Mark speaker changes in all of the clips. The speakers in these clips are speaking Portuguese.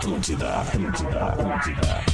Speaker 1: Atlântida, Atlântida, Atlântida.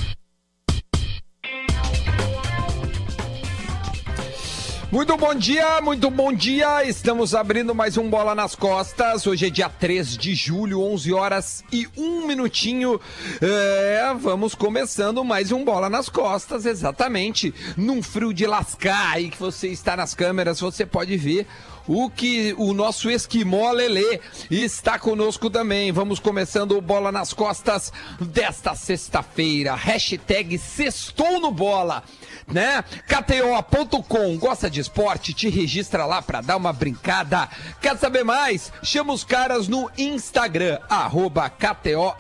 Speaker 2: Muito bom dia, muito bom dia. Estamos abrindo mais um Bola nas Costas. Hoje é dia 3 de julho, 11 horas e um minutinho. É, vamos começando mais um Bola nas Costas, exatamente. Num frio de lascar aí que você está nas câmeras, você pode ver o que o nosso esquimó Lelê está conosco também. Vamos começando o Bola nas Costas desta sexta-feira. Hashtag Sextou no Bola né? KTO.com, gosta de esporte? Te registra lá pra dar uma brincada. Quer saber mais? Chama os caras no Instagram, arroba KTO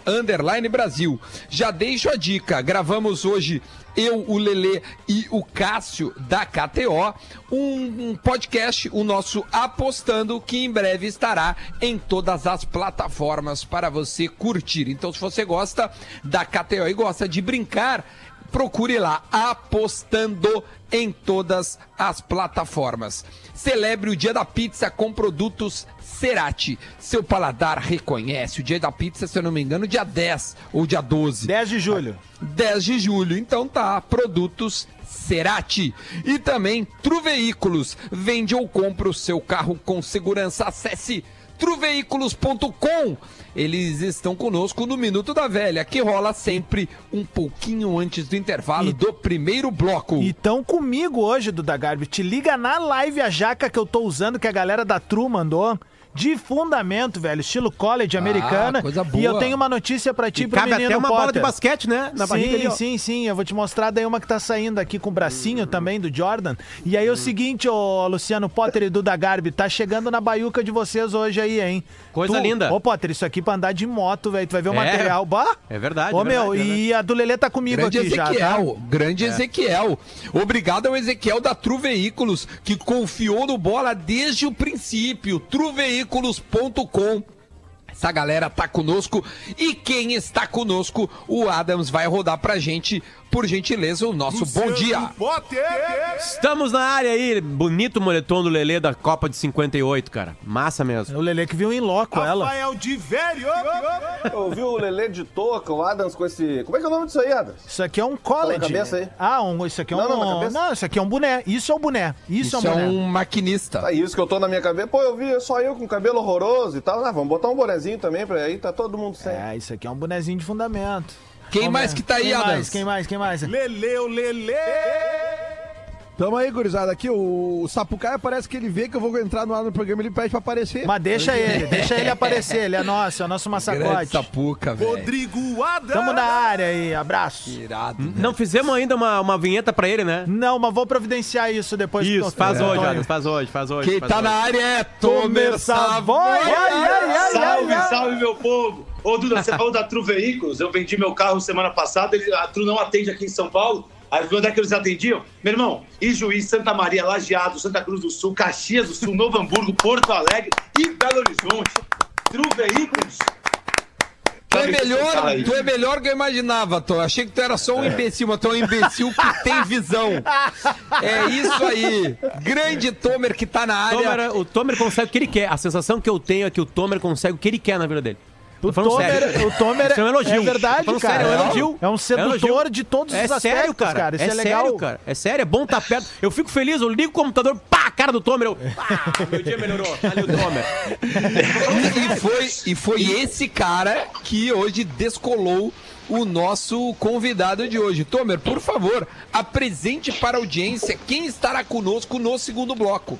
Speaker 2: Brasil. Já deixo a dica, gravamos hoje eu, o Lelê e o Cássio da KTO, um, um, podcast, o nosso Apostando, que em breve estará em todas as plataformas para você curtir. Então, se você gosta da KTO e gosta de brincar, procure lá, apostando em todas as plataformas. Celebre o Dia da Pizza com produtos Cerati. Seu paladar reconhece. O Dia da Pizza, se eu não me engano, dia 10 ou dia 12.
Speaker 3: 10 de julho.
Speaker 2: 10 de julho. Então tá, produtos Cerati. E também Tru Veículos. Vende ou compra o seu carro com segurança. Acesse truveículos.com. Eles estão conosco no Minuto da Velha, que rola sempre um pouquinho antes do intervalo e, do primeiro bloco.
Speaker 3: E estão comigo hoje, Duda Garbi. Te liga na live a jaca que eu tô usando, que a galera da Tru mandou de fundamento, velho, estilo college ah, americana. Coisa boa. E eu tenho uma notícia para ti, e pro
Speaker 4: cabe
Speaker 3: menino
Speaker 4: até uma
Speaker 3: Potter.
Speaker 4: bola de basquete, né?
Speaker 3: Na sim, ali, sim, sim. Eu vou te mostrar daí uma que tá saindo aqui com o bracinho hum. também do Jordan. E aí hum. é o seguinte, ô Luciano Potter e Duda Garbi, tá chegando na baiuca de vocês hoje aí, hein?
Speaker 4: Coisa
Speaker 3: tu,
Speaker 4: linda.
Speaker 3: Ô Potter, isso aqui pra andar de moto, velho. Tu vai ver o é, material. Bah!
Speaker 4: É verdade.
Speaker 3: Ô
Speaker 4: é
Speaker 3: meu,
Speaker 4: verdade,
Speaker 3: e a do Lelê tá comigo
Speaker 2: grande
Speaker 3: aqui
Speaker 2: Ezequiel,
Speaker 3: já. Tá?
Speaker 2: Grande é. Ezequiel. Obrigado ao Ezequiel da Tru Veículos, que confiou no bola desde o princípio. truveículos.com essa galera tá conosco. E quem está conosco, o Adams vai rodar pra gente, por gentileza, o nosso Luciano bom dia. Potter.
Speaker 4: Estamos na área aí, bonito moletom do Lelê da Copa de 58, cara. Massa mesmo.
Speaker 3: É o Lelê que viu em loco ela.
Speaker 5: Rafael de velho.
Speaker 6: Eu vi o Lelê de touca, o Adams com esse... Como é que é o nome disso aí, Adams?
Speaker 3: Isso aqui é um college.
Speaker 6: Tá cabeça aí.
Speaker 3: Ah, um, isso aqui é um... Não, não, não, isso aqui é um boné. Isso é um boné. Isso, isso é um boné.
Speaker 2: é um maquinista.
Speaker 6: Tá, isso que eu tô na minha cabeça. Pô, eu vi só eu com cabelo horroroso e tal. Ah, vamos botar um bonezinho também, pra aí tá todo mundo sem.
Speaker 3: É, isso aqui é um bonezinho de fundamento.
Speaker 2: Quem mais que tá aí,
Speaker 3: quem
Speaker 2: Adams?
Speaker 3: Mais, quem mais, quem mais?
Speaker 5: Leleu, Lele!
Speaker 7: Tamo aí, gurizada. Aqui, o Sapucaia parece que ele vê que eu vou entrar no ar no programa ele pede pra aparecer.
Speaker 3: Mas deixa ele, deixa ele aparecer. Ele é nosso, é o nosso massacote.
Speaker 2: Sapuca, velho.
Speaker 5: Rodrigo Adams.
Speaker 3: Tamo na área aí, abraço.
Speaker 2: Irado.
Speaker 4: Não fizemos ainda uma, uma vinheta pra ele, né?
Speaker 3: Não, mas vou providenciar isso depois.
Speaker 4: Isso, faz, hoje, Adams, faz hoje, faz hoje.
Speaker 2: Quem
Speaker 4: faz
Speaker 2: tá
Speaker 4: hoje.
Speaker 2: na área é Tomer Savoy.
Speaker 8: Salve, salve, meu povo. Ô, Duda, você falou da Tru Veículos. Eu vendi meu carro semana passada, ele, a Tru não atende aqui em São Paulo. Aí onde é que eles atendiam? Meu irmão, Ijuí, Santa Maria, Lajeado, Santa Cruz do Sul, Caxias do Sul, Novo Hamburgo, Porto Alegre e Belo Horizonte. Tru Veículos.
Speaker 2: Tu é, melhor, tu é melhor que eu imaginava, Tô. Achei que tu era só um imbecil, mas tu é um imbecil que tem visão. É isso aí. Grande Tomer que tá na área.
Speaker 4: Tomer, o Tomer consegue o que ele quer. A sensação que eu tenho é que o Tomer consegue o que ele quer na vida dele.
Speaker 3: O Tomer, o Tomer
Speaker 4: é um elogio.
Speaker 3: é verdade, cara.
Speaker 4: sério, é um elogio.
Speaker 3: É um
Speaker 4: É
Speaker 3: sedutor
Speaker 4: elogio.
Speaker 3: de todos
Speaker 4: É
Speaker 3: os aspectos,
Speaker 4: sério, cara.
Speaker 3: Isso é,
Speaker 4: é
Speaker 3: legal.
Speaker 4: sério, cara. É sério, é bom estar perto. Eu fico feliz, eu ligo o computador, pá, a cara do Tomer. Eu, ah, meu dia melhorou. Ali o Tomer.
Speaker 2: E foi, e foi esse cara que hoje descolou o nosso convidado de hoje. Tomer, por favor, apresente para a audiência quem estará conosco no segundo bloco.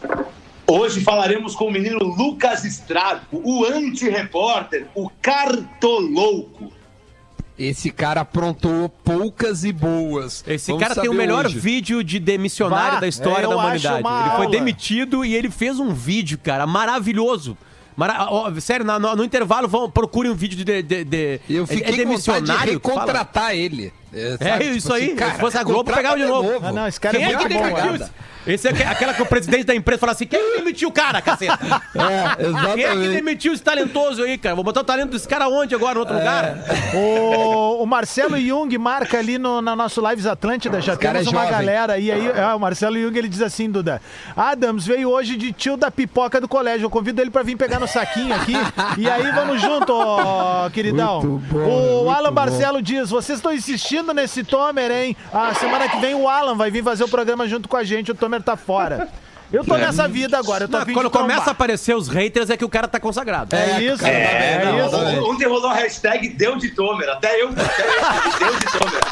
Speaker 8: Hoje falaremos com o menino Lucas Straco, o anti-repórter, o cartolouco.
Speaker 2: Esse cara aprontou poucas e boas.
Speaker 4: Esse
Speaker 2: Vamos
Speaker 4: cara tem o melhor
Speaker 2: hoje.
Speaker 4: vídeo de demissionário
Speaker 3: Bah,
Speaker 4: da história
Speaker 3: eu
Speaker 4: da humanidade.
Speaker 3: uma
Speaker 4: Ele foi
Speaker 3: aula.
Speaker 4: demitido e ele fez um vídeo, cara, maravilhoso. Mara... ó, sério, no, no intervalo, vão, procurem um vídeo de. de, de-
Speaker 2: Eu
Speaker 4: é-
Speaker 2: fiquei
Speaker 4: é
Speaker 2: de
Speaker 4: demissionário? que fala?
Speaker 2: recontratar ele.
Speaker 4: É
Speaker 2: sabe?
Speaker 4: isso
Speaker 2: Tipo
Speaker 4: aí.
Speaker 2: assim, cara,
Speaker 4: Se fosse a Globo, pegava de novo.
Speaker 3: Ah, não, esse cara
Speaker 4: Quem
Speaker 3: é
Speaker 4: é que
Speaker 3: muito bom,
Speaker 4: demitiu
Speaker 3: cara.
Speaker 4: Esse- é aque- aquela que o presidente da empresa fala assim: quem que demitiu o cara, caceta?
Speaker 7: É,
Speaker 4: Quem é que
Speaker 7: exatamente.
Speaker 4: demitiu esse talentoso aí, cara? Vou botar o talento desse cara onde agora? No outro lugar?
Speaker 3: O, o Marcelo Jung marca ali no, na nosso Lives Atlântida, já
Speaker 2: cara
Speaker 3: temos
Speaker 2: é
Speaker 3: uma
Speaker 2: jovem.
Speaker 3: galera. E aí, é, o Marcelo Jung ele diz assim, Duda: Adams veio hoje de tio da pipoca do colégio. Eu convido ele pra vir pegar no saquinho aqui. e aí vamos junto, ó, queridão.
Speaker 7: Muito bom,
Speaker 3: o
Speaker 7: muito
Speaker 3: Alan
Speaker 7: bom.
Speaker 3: Marcelo diz: vocês estão insistindo nesse Tomer, hein? A semana que vem o Alan vai vir fazer o programa junto com a gente. O Tomer tá fora. Eu tô nessa vida agora, eu tô
Speaker 4: Não, quando começa a aparecer os haters é que o cara tá consagrado.
Speaker 3: É isso,
Speaker 2: cara,
Speaker 3: é,
Speaker 2: tá bem, não,
Speaker 3: isso.
Speaker 2: tá.
Speaker 8: Ontem rolou a hashtag Deu de Tomer. Até eu, até eu deu de Tomer.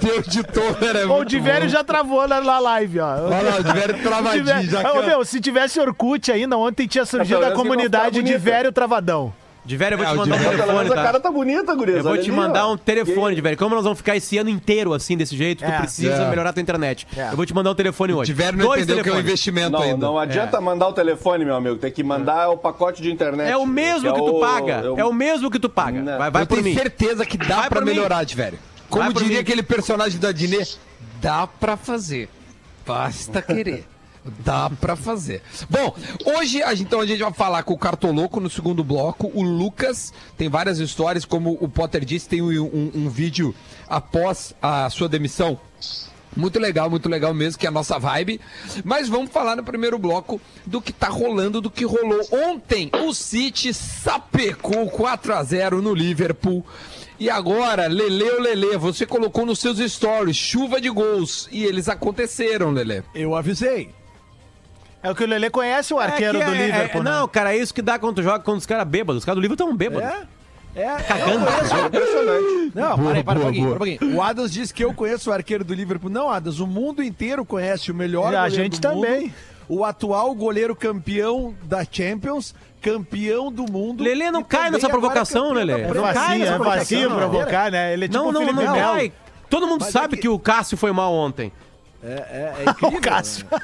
Speaker 2: Deus de Tomer é
Speaker 3: Ô, O
Speaker 2: muito
Speaker 3: de velho
Speaker 2: bom.
Speaker 3: já travou na, na live, ó.
Speaker 2: Olha lá, o de velho travadinho, já
Speaker 3: Ô, meu, se tivesse Orkut ainda, ontem tinha surgido
Speaker 6: Tá
Speaker 3: a
Speaker 6: vendo?
Speaker 3: comunidade velho travadão.
Speaker 4: De velho, eu vou
Speaker 2: É,
Speaker 4: te mandar um
Speaker 6: Pelo
Speaker 4: telefone,
Speaker 6: menos a cara
Speaker 4: tá?
Speaker 6: tá bonita, gurias.
Speaker 4: Eu vou te
Speaker 6: ali,
Speaker 4: mandar
Speaker 6: ó.
Speaker 4: um telefone, de velho. Como nós vamos ficar esse ano inteiro assim, desse jeito, tu
Speaker 3: É.
Speaker 4: precisa
Speaker 2: É.
Speaker 4: melhorar a tua internet.
Speaker 3: É.
Speaker 4: Eu vou te mandar um telefone hoje.
Speaker 2: De velho não
Speaker 4: Dois
Speaker 2: entendeu que é um investimento
Speaker 6: Não,
Speaker 2: ainda.
Speaker 6: não adianta mandar o telefone, meu amigo. Tem que mandar o pacote de internet.
Speaker 4: É o mesmo que,
Speaker 6: é
Speaker 4: tu
Speaker 6: o-
Speaker 4: paga.
Speaker 6: é o-
Speaker 4: É o mesmo que tu paga.
Speaker 6: Não.
Speaker 4: Vai, vai
Speaker 2: eu
Speaker 4: por
Speaker 2: tenho
Speaker 4: mim.
Speaker 2: certeza que dá
Speaker 4: Vai
Speaker 2: pra melhorar, de velho. Como diria
Speaker 4: mim.
Speaker 2: aquele personagem da Dinê, dá pra fazer. Basta querer. Dá pra fazer. Bom, hoje então a gente vai falar com o Cartoloco no segundo bloco. O Lucas tem várias histórias, como o Potter disse, tem um, um- um vídeo após a sua demissão. Muito legal, muito legal mesmo, que é a nossa vibe. Mas vamos falar no primeiro bloco do que tá rolando, do que rolou ontem. O City sapecou 4 a 0 no Liverpool. E agora, Lele ou Lele, você colocou nos seus stories chuva de gols. E eles aconteceram, Lele.
Speaker 7: Eu avisei.
Speaker 3: É o que o Lelê conhece o arqueiro
Speaker 4: É
Speaker 3: do
Speaker 4: é-
Speaker 3: Liverpool,
Speaker 4: é-
Speaker 3: né?
Speaker 4: Não, cara, é isso que dá quando tu joga com os caras bêbados. Os caras do Liverpool estão bêbados.
Speaker 7: É? É,
Speaker 4: Cagando.
Speaker 6: Impressionante.
Speaker 7: Não,
Speaker 2: Boa,
Speaker 7: para aí, para um
Speaker 2: boa,
Speaker 7: pouquinho,
Speaker 2: boa.
Speaker 7: para um pouquinho. O Adams disse que eu conheço o arqueiro do Liverpool. Não, Adams, o mundo inteiro conhece o melhor
Speaker 3: E a gente
Speaker 7: do mundo,
Speaker 3: também.
Speaker 7: o atual goleiro campeão da Champions, campeão do mundo.
Speaker 4: Lelê não cai
Speaker 7: também
Speaker 4: nessa provocação,
Speaker 3: É
Speaker 4: Não cai nessa
Speaker 3: é
Speaker 4: não.
Speaker 3: provocar, né? Ele é tipo
Speaker 4: Não, não,
Speaker 3: Felipe
Speaker 4: não vai. Todo mundo
Speaker 7: Mas
Speaker 4: sabe
Speaker 7: é que-
Speaker 4: que... o Cássio foi mal ontem.
Speaker 7: É, é, é incrível.
Speaker 3: O Cássio.
Speaker 7: né?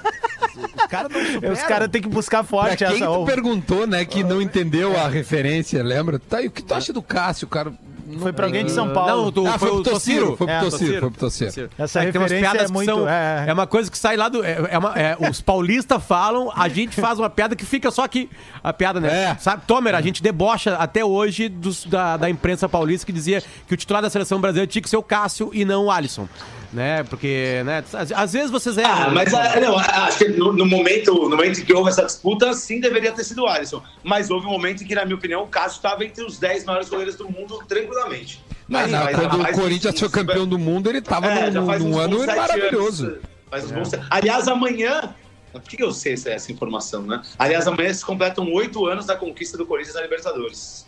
Speaker 7: Os caras não superam.
Speaker 3: Os caras têm que buscar
Speaker 2: Pra
Speaker 3: forte
Speaker 2: quem
Speaker 3: essa.
Speaker 2: tu
Speaker 3: ô,
Speaker 2: perguntou, né, que não entendeu a referência, lembra? Tá, e o que tu acha do Cássio, cara?
Speaker 3: Foi pra alguém de São Paulo.
Speaker 4: Não, tu,
Speaker 2: Ah, foi pro Tociro, foi pro
Speaker 3: É,
Speaker 2: Tociro, foi pro Tociro.
Speaker 3: Essa
Speaker 4: É que tem umas
Speaker 3: referência
Speaker 4: piadas
Speaker 3: é
Speaker 4: que
Speaker 3: muito-
Speaker 4: são-
Speaker 3: é.
Speaker 4: é uma coisa que sai lá do. É, é uma- é, os paulistas falam, a gente faz uma piada que fica só aqui. A piada, né?
Speaker 2: É.
Speaker 4: Sabe, Tomer, a gente debocha até hoje dos- da, da imprensa paulista que dizia que o titular da seleção brasileira tinha que ser o Cássio e não o Alisson. Né? Porque, né? Às, às vezes vocês erram.
Speaker 8: Ah, mas ah, não, acho que no, no momento, no momento em que houve essa disputa, sim deveria ter sido o Alisson. Mas houve um momento em que, na minha opinião, o Cássio estava entre os 10 maiores goleiros do mundo tranquilamente.
Speaker 2: Mas,
Speaker 8: Mas,
Speaker 2: não,
Speaker 8: mas
Speaker 2: quando o Corinthians foi campeão do mundo, ele tava
Speaker 8: É,
Speaker 2: num, num ano maravilhoso.
Speaker 8: anos. Faz bons sete- Aliás, amanhã. Por que que eu sei essa, essa informação, né? Aliás, amanhã se completam oito anos da conquista do Corinthians na Libertadores.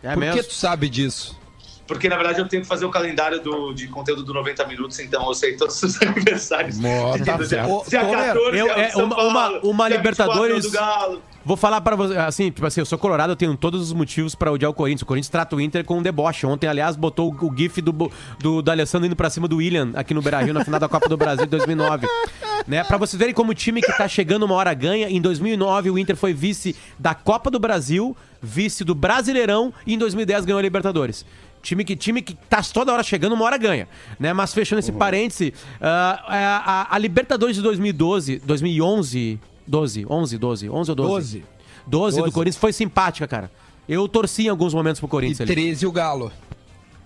Speaker 4: É
Speaker 2: Por
Speaker 4: mesmo.
Speaker 2: que tu sabe disso?
Speaker 8: Porque, na verdade, eu tenho que fazer o calendário do, de conteúdo do 90 minutos, então eu sei todos os aniversários.
Speaker 2: Mó, tá
Speaker 8: Dia-
Speaker 2: certo.
Speaker 8: dia,
Speaker 7: Ô, Tomer,
Speaker 8: 14
Speaker 4: eu-
Speaker 8: é o
Speaker 4: é
Speaker 8: São
Speaker 4: uma-
Speaker 8: Paulo,
Speaker 4: uma- uma
Speaker 8: 24 é o
Speaker 4: Libertadores-
Speaker 8: do Galo.
Speaker 4: Vou falar pra você, assim, tipo assim, eu sou colorado, eu tenho todos os motivos pra odiar o Corinthians. O Corinthians trata o Inter com um deboche. Ontem, aliás, botou o, o gif do, do, do Alessandro indo pra cima do William aqui no Beira-Rio na final da Copa do Brasil de 2009. Né? Pra vocês verem como o time que tá chegando uma hora ganha, em 2009 o Inter foi vice da Copa do Brasil, vice do Brasileirão e em 2010 ganhou a Libertadores. Time que, time que tá toda hora chegando, uma hora ganha. Né? Mas fechando esse parêntese, ah, a, a- a Libertadores de 2012, 2011, 12, 11, 12, 11 ou 12?
Speaker 7: 12.
Speaker 4: 12 do
Speaker 7: 12.
Speaker 4: Corinthians foi simpática, cara. Eu torci em alguns momentos pro
Speaker 2: E
Speaker 4: Corinthians ali.
Speaker 2: 13 o Galo.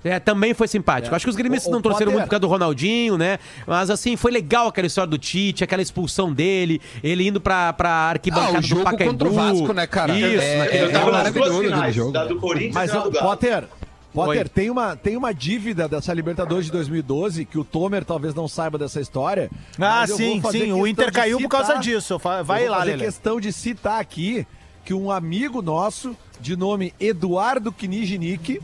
Speaker 4: É, também foi simpático. Acho que os gremistas não torceram muito por causa do Ronaldinho, né? Mas assim, foi legal aquela história do Tite, aquela expulsão dele, ele indo pra, pra arquibancada
Speaker 2: Ah, o jogo
Speaker 4: do Pacaembu.
Speaker 2: contra o Vasco, né, cara?
Speaker 4: Isso.
Speaker 2: É,
Speaker 8: eu
Speaker 2: é maravilhoso
Speaker 8: finais,
Speaker 2: jogo.
Speaker 8: da do Corinthians
Speaker 7: Mas,
Speaker 8: e
Speaker 7: Potter,
Speaker 4: Oi.
Speaker 7: tem, uma, tem uma dívida dessa Libertadores de 2012 que o Tomer talvez não saiba dessa história.
Speaker 3: Ah, sim, sim. O Inter caiu por causa
Speaker 7: citar-
Speaker 3: disso. Fa-
Speaker 7: eu
Speaker 3: Vai
Speaker 7: vou
Speaker 3: lá,
Speaker 7: fazer
Speaker 3: Lelê.
Speaker 7: questão de citar aqui que um amigo nosso, de nome Eduardo Knijnik,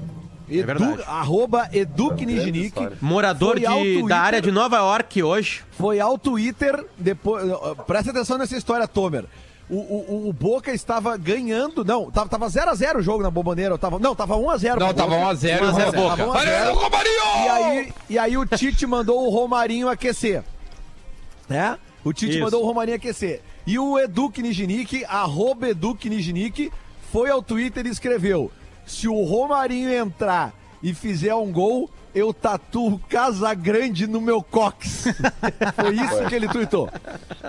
Speaker 7: Edu,
Speaker 4: verdade.
Speaker 7: arroba Edu Knijnik,
Speaker 4: Morador de,
Speaker 7: Twitter-
Speaker 4: da área de Nova York hoje.
Speaker 7: foi ao Twitter depois. ó, Presta atenção nessa história, Tomer. O, o, o Boca estava ganhando. Não, tava, tava 0x0 o jogo na Bomboneira. Tava, não, tava 1x0.
Speaker 2: Não, tava 1x0
Speaker 4: 1 a 0
Speaker 2: Boca.
Speaker 4: Boca.
Speaker 7: Tava 1 a 0.
Speaker 2: Olha o Romarinho!
Speaker 7: E aí, e aí o Tite mandou o Romarinho aquecer. Né? O Tite
Speaker 4: Isso.
Speaker 7: mandou o Romarinho aquecer. E o Edu Knijnik, arroba Edu Knijnik, foi ao Twitter e escreveu: se o Romarinho entrar e fizer um gol, eu tatuo Casa Grande no meu cox. Foi isso que ele tuitou.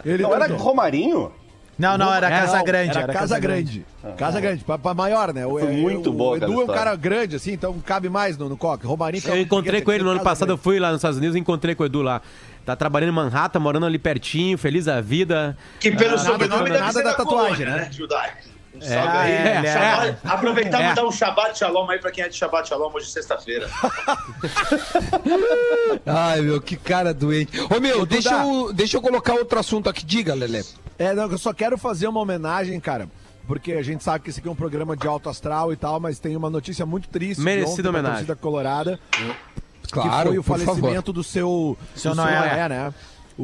Speaker 7: Ele
Speaker 6: Não era
Speaker 7: tuitou.
Speaker 6: Romarinho?
Speaker 3: Não, não, era
Speaker 4: Era-
Speaker 3: Casa Grande.
Speaker 7: Era, Casa Grande. Casa Grande, pra, pra maior, né? O,
Speaker 6: Foi muito
Speaker 7: o,
Speaker 6: boa
Speaker 7: O Edu é um cara grande, assim, então cabe mais no, no coque. Romarinho fica
Speaker 4: Eu encontrei com ele no ano passado, eu fui lá nos Estados Unidos e encontrei com o Edu lá. Tá trabalhando em Manhattan, morando ali pertinho, feliz da vida.
Speaker 8: Que pelo
Speaker 7: Ah, nada-
Speaker 8: sobrenome
Speaker 7: nada
Speaker 8: ser
Speaker 7: da tatuagem,
Speaker 8: colônia,
Speaker 7: né?
Speaker 8: né? Judaico. Um
Speaker 3: É,
Speaker 8: salve aí.
Speaker 3: é, ele é.
Speaker 8: Shabbat- Aproveitar e
Speaker 4: É.
Speaker 8: mandar um Shabbat Shalom aí pra quem é de Shabbat Shalom hoje, sexta-feira.
Speaker 2: Ai, meu, que cara doente. Ô, meu, deixa eu, deixa eu colocar outro assunto aqui. Diga, Lelê.
Speaker 7: É, não, eu só quero fazer uma homenagem, cara. Porque a gente sabe que esse aqui é um programa de alto astral e tal, mas tem uma notícia muito triste.
Speaker 4: Merecida homenagem.
Speaker 7: torcida colorada,
Speaker 2: Claro,
Speaker 7: que foi o
Speaker 2: por favor.
Speaker 7: falecimento do seu,
Speaker 3: Seu
Speaker 7: do
Speaker 3: Noé.
Speaker 7: né? O,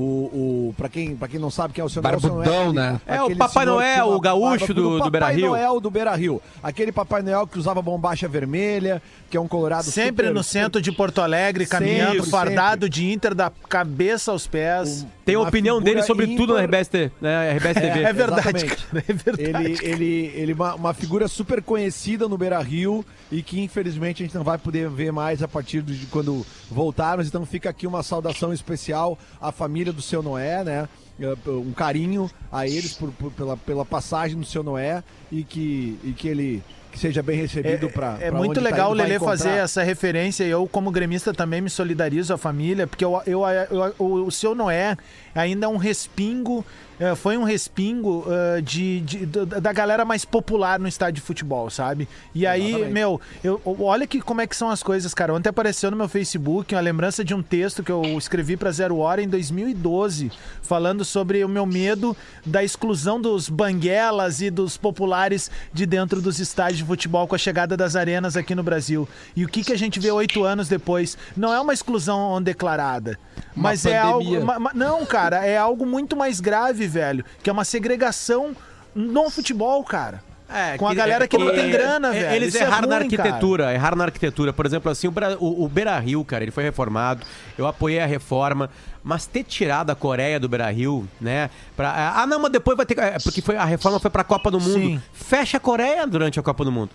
Speaker 7: o, pra, quem, pra quem não sabe quem é o seu Noé
Speaker 2: Barbudão,
Speaker 7: aquele-
Speaker 2: né?
Speaker 4: É, o Papai Noel, o gaúcho
Speaker 7: barba-
Speaker 4: do- do Beira-Rio.
Speaker 7: Papai Noel do Beira Rio. Aquele Papai Noel que usava bombacha vermelha, que é um colorado
Speaker 3: Sempre
Speaker 7: super-
Speaker 3: no centro de Porto Alegre, caminhando,
Speaker 7: Sempre,
Speaker 3: fardado de Inter da cabeça aos pés.
Speaker 4: Tem a opinião dele sobre tudo na
Speaker 7: ímpar.
Speaker 4: RBS, né, RBS TV.
Speaker 3: É verdade,
Speaker 7: Exatamente.
Speaker 3: cara. É verdade.
Speaker 7: Ele, ele, ele uma, uma figura super conhecida no Beira Rio e que infelizmente a gente não vai poder ver mais a partir de quando voltarmos. Então fica aqui uma saudação especial à família do seu Noé, né? Eh, Um carinho a eles por, por- pela, pela passagem do seu Noé e que, e que ele que seja bem recebido para
Speaker 3: É muito legal o Lelê fazer essa referência. e Eu, como gremista, também me solidarizo à família, porque eu, eu, eu- o, o seu Noé ainda é um respingo, eh, foi um respingo eh, de, de- da galera mais popular no estádio de futebol, sabe? E aí,
Speaker 7: Exatamente.
Speaker 3: meu, eu, olha que, como é que são as coisas, cara. Ontem apareceu no meu Facebook uma lembrança de um texto que eu escrevi para Zero Hora em 2012, falando sobre o meu medo da exclusão dos banguelas e dos populares de dentro dos estádios de futebol com a chegada das arenas aqui no Brasil. E o que, que a gente vê oito anos depois? Não é uma exclusão declarada,
Speaker 2: Uma
Speaker 3: mas é algo. ma- ma- não, cara, é algo muito mais grave, velho, que é uma segregação no futebol, cara.
Speaker 4: É,
Speaker 3: Com a galera que não tem grana,
Speaker 4: é,
Speaker 3: velho.
Speaker 4: Eles
Speaker 3: Isso é
Speaker 4: erraram na
Speaker 3: ruim,
Speaker 4: arquitetura, erraram na arquitetura. Por exemplo, assim, o, o, o Beira Rio, cara, ele foi reformado. Eu apoiei a reforma. Mas ter tirado a Coreia do Beira Rio, né? Pra, ah, não, mas depois vai ter. é, Porque foi, a reforma foi pra Copa do Mundo.
Speaker 3: Sim.
Speaker 4: Fecha a Coreia durante a Copa do Mundo.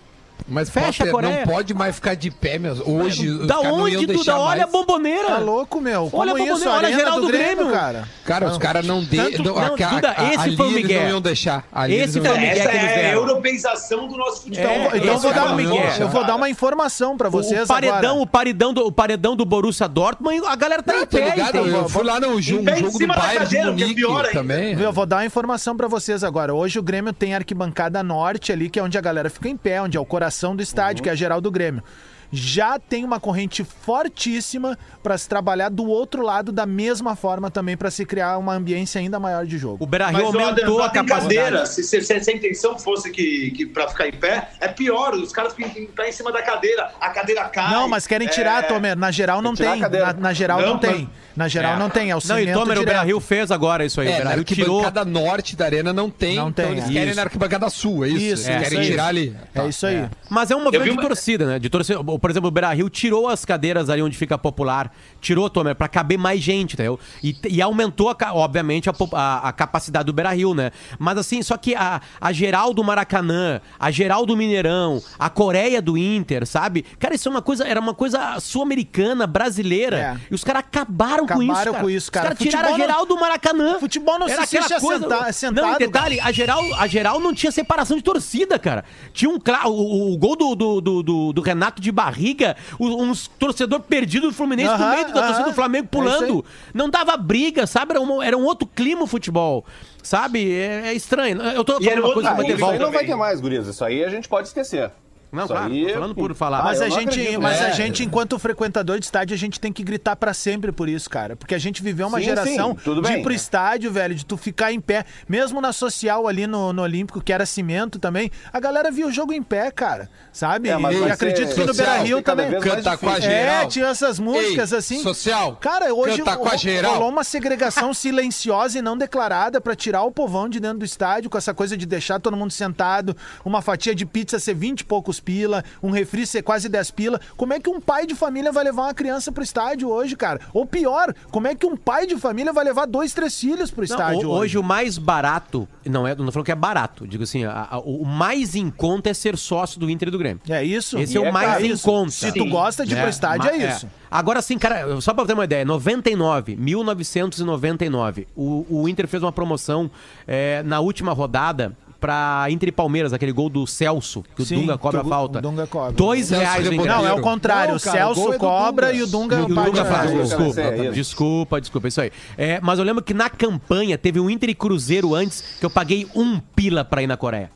Speaker 2: Mas
Speaker 4: Fecha a
Speaker 2: Potter,
Speaker 4: Coreia.
Speaker 2: não pode mais ficar de pé, meu. Hoje,
Speaker 4: da
Speaker 2: não
Speaker 4: onde, Duda?
Speaker 2: deixar
Speaker 4: Olha a bomboneira.
Speaker 3: Tá louco, meu? Como
Speaker 4: Olha a
Speaker 3: isso?
Speaker 4: bomboneira,
Speaker 3: A
Speaker 4: olha a geral do Grêmio.
Speaker 3: cara.
Speaker 2: Cara, os caras não, de,
Speaker 4: Tanto-
Speaker 2: não,
Speaker 4: não,
Speaker 2: a- a-
Speaker 4: Duda,
Speaker 2: a-
Speaker 4: esse
Speaker 2: ali
Speaker 4: foi o
Speaker 2: eles
Speaker 4: Miguel.
Speaker 2: não iam deixar. Ali
Speaker 4: Esse
Speaker 2: não
Speaker 4: foi o Miguel.
Speaker 8: Essa é a europeização do nosso futebol.
Speaker 4: É,
Speaker 3: Então, então vou dar,
Speaker 4: não Miguel.
Speaker 3: eu vou dar uma informação pra vocês
Speaker 4: o paredão,
Speaker 3: agora.
Speaker 4: o paredão do o paredão do Borussia Dortmund, a galera tá
Speaker 2: Não,
Speaker 4: em
Speaker 2: tá
Speaker 4: pé,
Speaker 2: ligado? Eu fui lá no jogo do Bayern de
Speaker 8: é
Speaker 2: Munique também.
Speaker 3: Eu vou dar uma informação pra vocês agora. Hoje o Grêmio tem a arquibancada norte ali, que é onde a galera fica em pé, onde é o coração do estádio, que é a geral do Grêmio. Já tem uma corrente fortíssima pra se trabalhar do outro lado da mesma forma também pra se criar uma ambiência ainda maior de jogo.
Speaker 4: O Beira Rio
Speaker 8: Mas ó,
Speaker 4: aumentou a
Speaker 8: cadeira. Se, se- se a intenção fosse que, que para ficar em pé, é pior. Os caras ficam em pé em cima da cadeira. A cadeira cai.
Speaker 3: Não, mas querem tirar,
Speaker 8: É,
Speaker 3: Tomer. Na geral não
Speaker 6: Tem a.
Speaker 3: Na, na geral não,
Speaker 8: Não,
Speaker 3: tem. Na geral
Speaker 4: É.
Speaker 3: não tem. É o
Speaker 4: Não, e Tomer, o
Speaker 3: direto.
Speaker 4: Beira Rio fez agora isso aí. o
Speaker 2: É,
Speaker 4: Beira
Speaker 2: na
Speaker 4: Rio tirou.
Speaker 2: arquibancada norte da arena não tem,
Speaker 3: Não
Speaker 2: então
Speaker 3: tem,
Speaker 2: eles
Speaker 3: é.
Speaker 2: querem
Speaker 4: Isso.
Speaker 2: na arquibancada sul, é isso?
Speaker 3: Isso,
Speaker 2: eles
Speaker 3: isso
Speaker 2: querem
Speaker 3: aí.
Speaker 2: tirar ali.
Speaker 3: É isso aí.
Speaker 4: Mas é um movimento
Speaker 8: vi
Speaker 4: de
Speaker 8: uma-
Speaker 4: torcida, né? De torcida. Por exemplo, o Beira Rio tirou as cadeiras ali onde fica popular. Tirou, Tomer, pra caber mais gente, entendeu? E, e aumentou, a obviamente, a, a- a capacidade do Beira Rio, né? Mas assim, só que a, a geral do Maracanã, a geral do Mineirão, a Coreia do Inter, sabe? Cara, isso é uma coisa, era uma coisa sul-americana, brasileira.
Speaker 3: É.
Speaker 4: E os caras acabaram, com isso.
Speaker 3: Acabaram
Speaker 4: cara.
Speaker 3: com isso, cara.
Speaker 4: Os caras tiraram a geral do Maracanã.
Speaker 3: Futebol não se
Speaker 4: Era aquela
Speaker 3: assiste assenta- sentado,
Speaker 4: Não, e detalhe, a geral, a geral não tinha separação de torcida, cara. Tinha um o, o- gol do, do, do, do- Renato de barriga, uns torcedor perdido do Fluminense no
Speaker 3: Aham,
Speaker 4: da torcida do Flamengo
Speaker 3: É
Speaker 4: pulando. não dava briga, sabe? Era um, era um outro clima o futebol. Sabe? É, é estranho. Eu tô
Speaker 8: E
Speaker 4: falando uma
Speaker 8: outro
Speaker 4: coisa
Speaker 6: Ah,
Speaker 4: que vai ter
Speaker 6: isso aí
Speaker 4: volta.
Speaker 6: não vai ter mais, gurias. Isso aí a gente pode esquecer.
Speaker 4: Não,
Speaker 6: Isso
Speaker 4: claro,
Speaker 6: aí-
Speaker 4: tô falando por falar.
Speaker 3: Mas,
Speaker 6: Ah,
Speaker 3: a gente,
Speaker 6: acredito,
Speaker 3: mas a
Speaker 2: é.
Speaker 3: gente, enquanto frequentador de estádio, a gente tem que gritar pra sempre por isso, cara. Porque a gente viveu uma
Speaker 6: Sim,
Speaker 3: geração
Speaker 6: sim, tudo
Speaker 3: de
Speaker 6: bem,
Speaker 3: ir pro
Speaker 6: é.
Speaker 3: estádio, velho, de tu ficar em pé. Mesmo na social ali no, no Olímpico, que era cimento também, a galera via o jogo em pé, cara. Sabe?
Speaker 6: É, mas
Speaker 3: e acredito que no Beira Rio também.
Speaker 2: Canta com a
Speaker 6: difícil.
Speaker 2: geral.
Speaker 3: É, tinha essas músicas
Speaker 2: Ei,
Speaker 3: assim.
Speaker 2: social,
Speaker 3: Cara, hoje
Speaker 2: canta com a geral.
Speaker 3: rolou uma segregação silenciosa e não declarada pra tirar o povão de dentro do estádio, com essa coisa de deixar todo mundo sentado, uma fatia de pizza ser 20 e poucos pila, um refri ser quase 10 pila. Como é que um pai de família vai levar uma criança pro estádio hoje, cara? Ou pior, como é que um pai de família vai levar dois, três filhos pro
Speaker 4: Não,
Speaker 3: estádio
Speaker 4: ho- hoje o mais barato, não é, não tô falando que é barato, digo assim, a- a- o mais em conta é ser sócio do Inter e do Grêmio.
Speaker 3: É isso?
Speaker 4: Esse é
Speaker 3: E
Speaker 4: o mais
Speaker 3: caro.
Speaker 4: em
Speaker 3: Isso.
Speaker 4: conta.
Speaker 3: Se tu gosta de ir pro estádio, é,
Speaker 4: ma-
Speaker 3: isso.
Speaker 4: Agora sim, cara, só pra ter uma ideia, 99, 1999, o, o Inter fez uma promoção é, na última rodada pra Inter e Palmeiras, aquele gol do Celso, que
Speaker 3: Sim,
Speaker 4: o Dunga cobra
Speaker 3: o-
Speaker 4: falta.
Speaker 3: o Dunga cobra.
Speaker 4: Dois
Speaker 2: Celso
Speaker 4: reais o.
Speaker 3: Não, é o contrário.
Speaker 7: Não,
Speaker 3: o
Speaker 7: cara, o
Speaker 3: Celso
Speaker 7: gol é do
Speaker 3: cobra
Speaker 7: Dunga.
Speaker 3: e o Dunga
Speaker 4: E o Dunga faz,
Speaker 6: Isso,
Speaker 4: desculpa,
Speaker 6: é isso.
Speaker 4: desculpa, desculpa, isso aí. É, mas eu lembro que na campanha teve um Inter e Cruzeiro antes que eu paguei um pila pra ir na Coreia.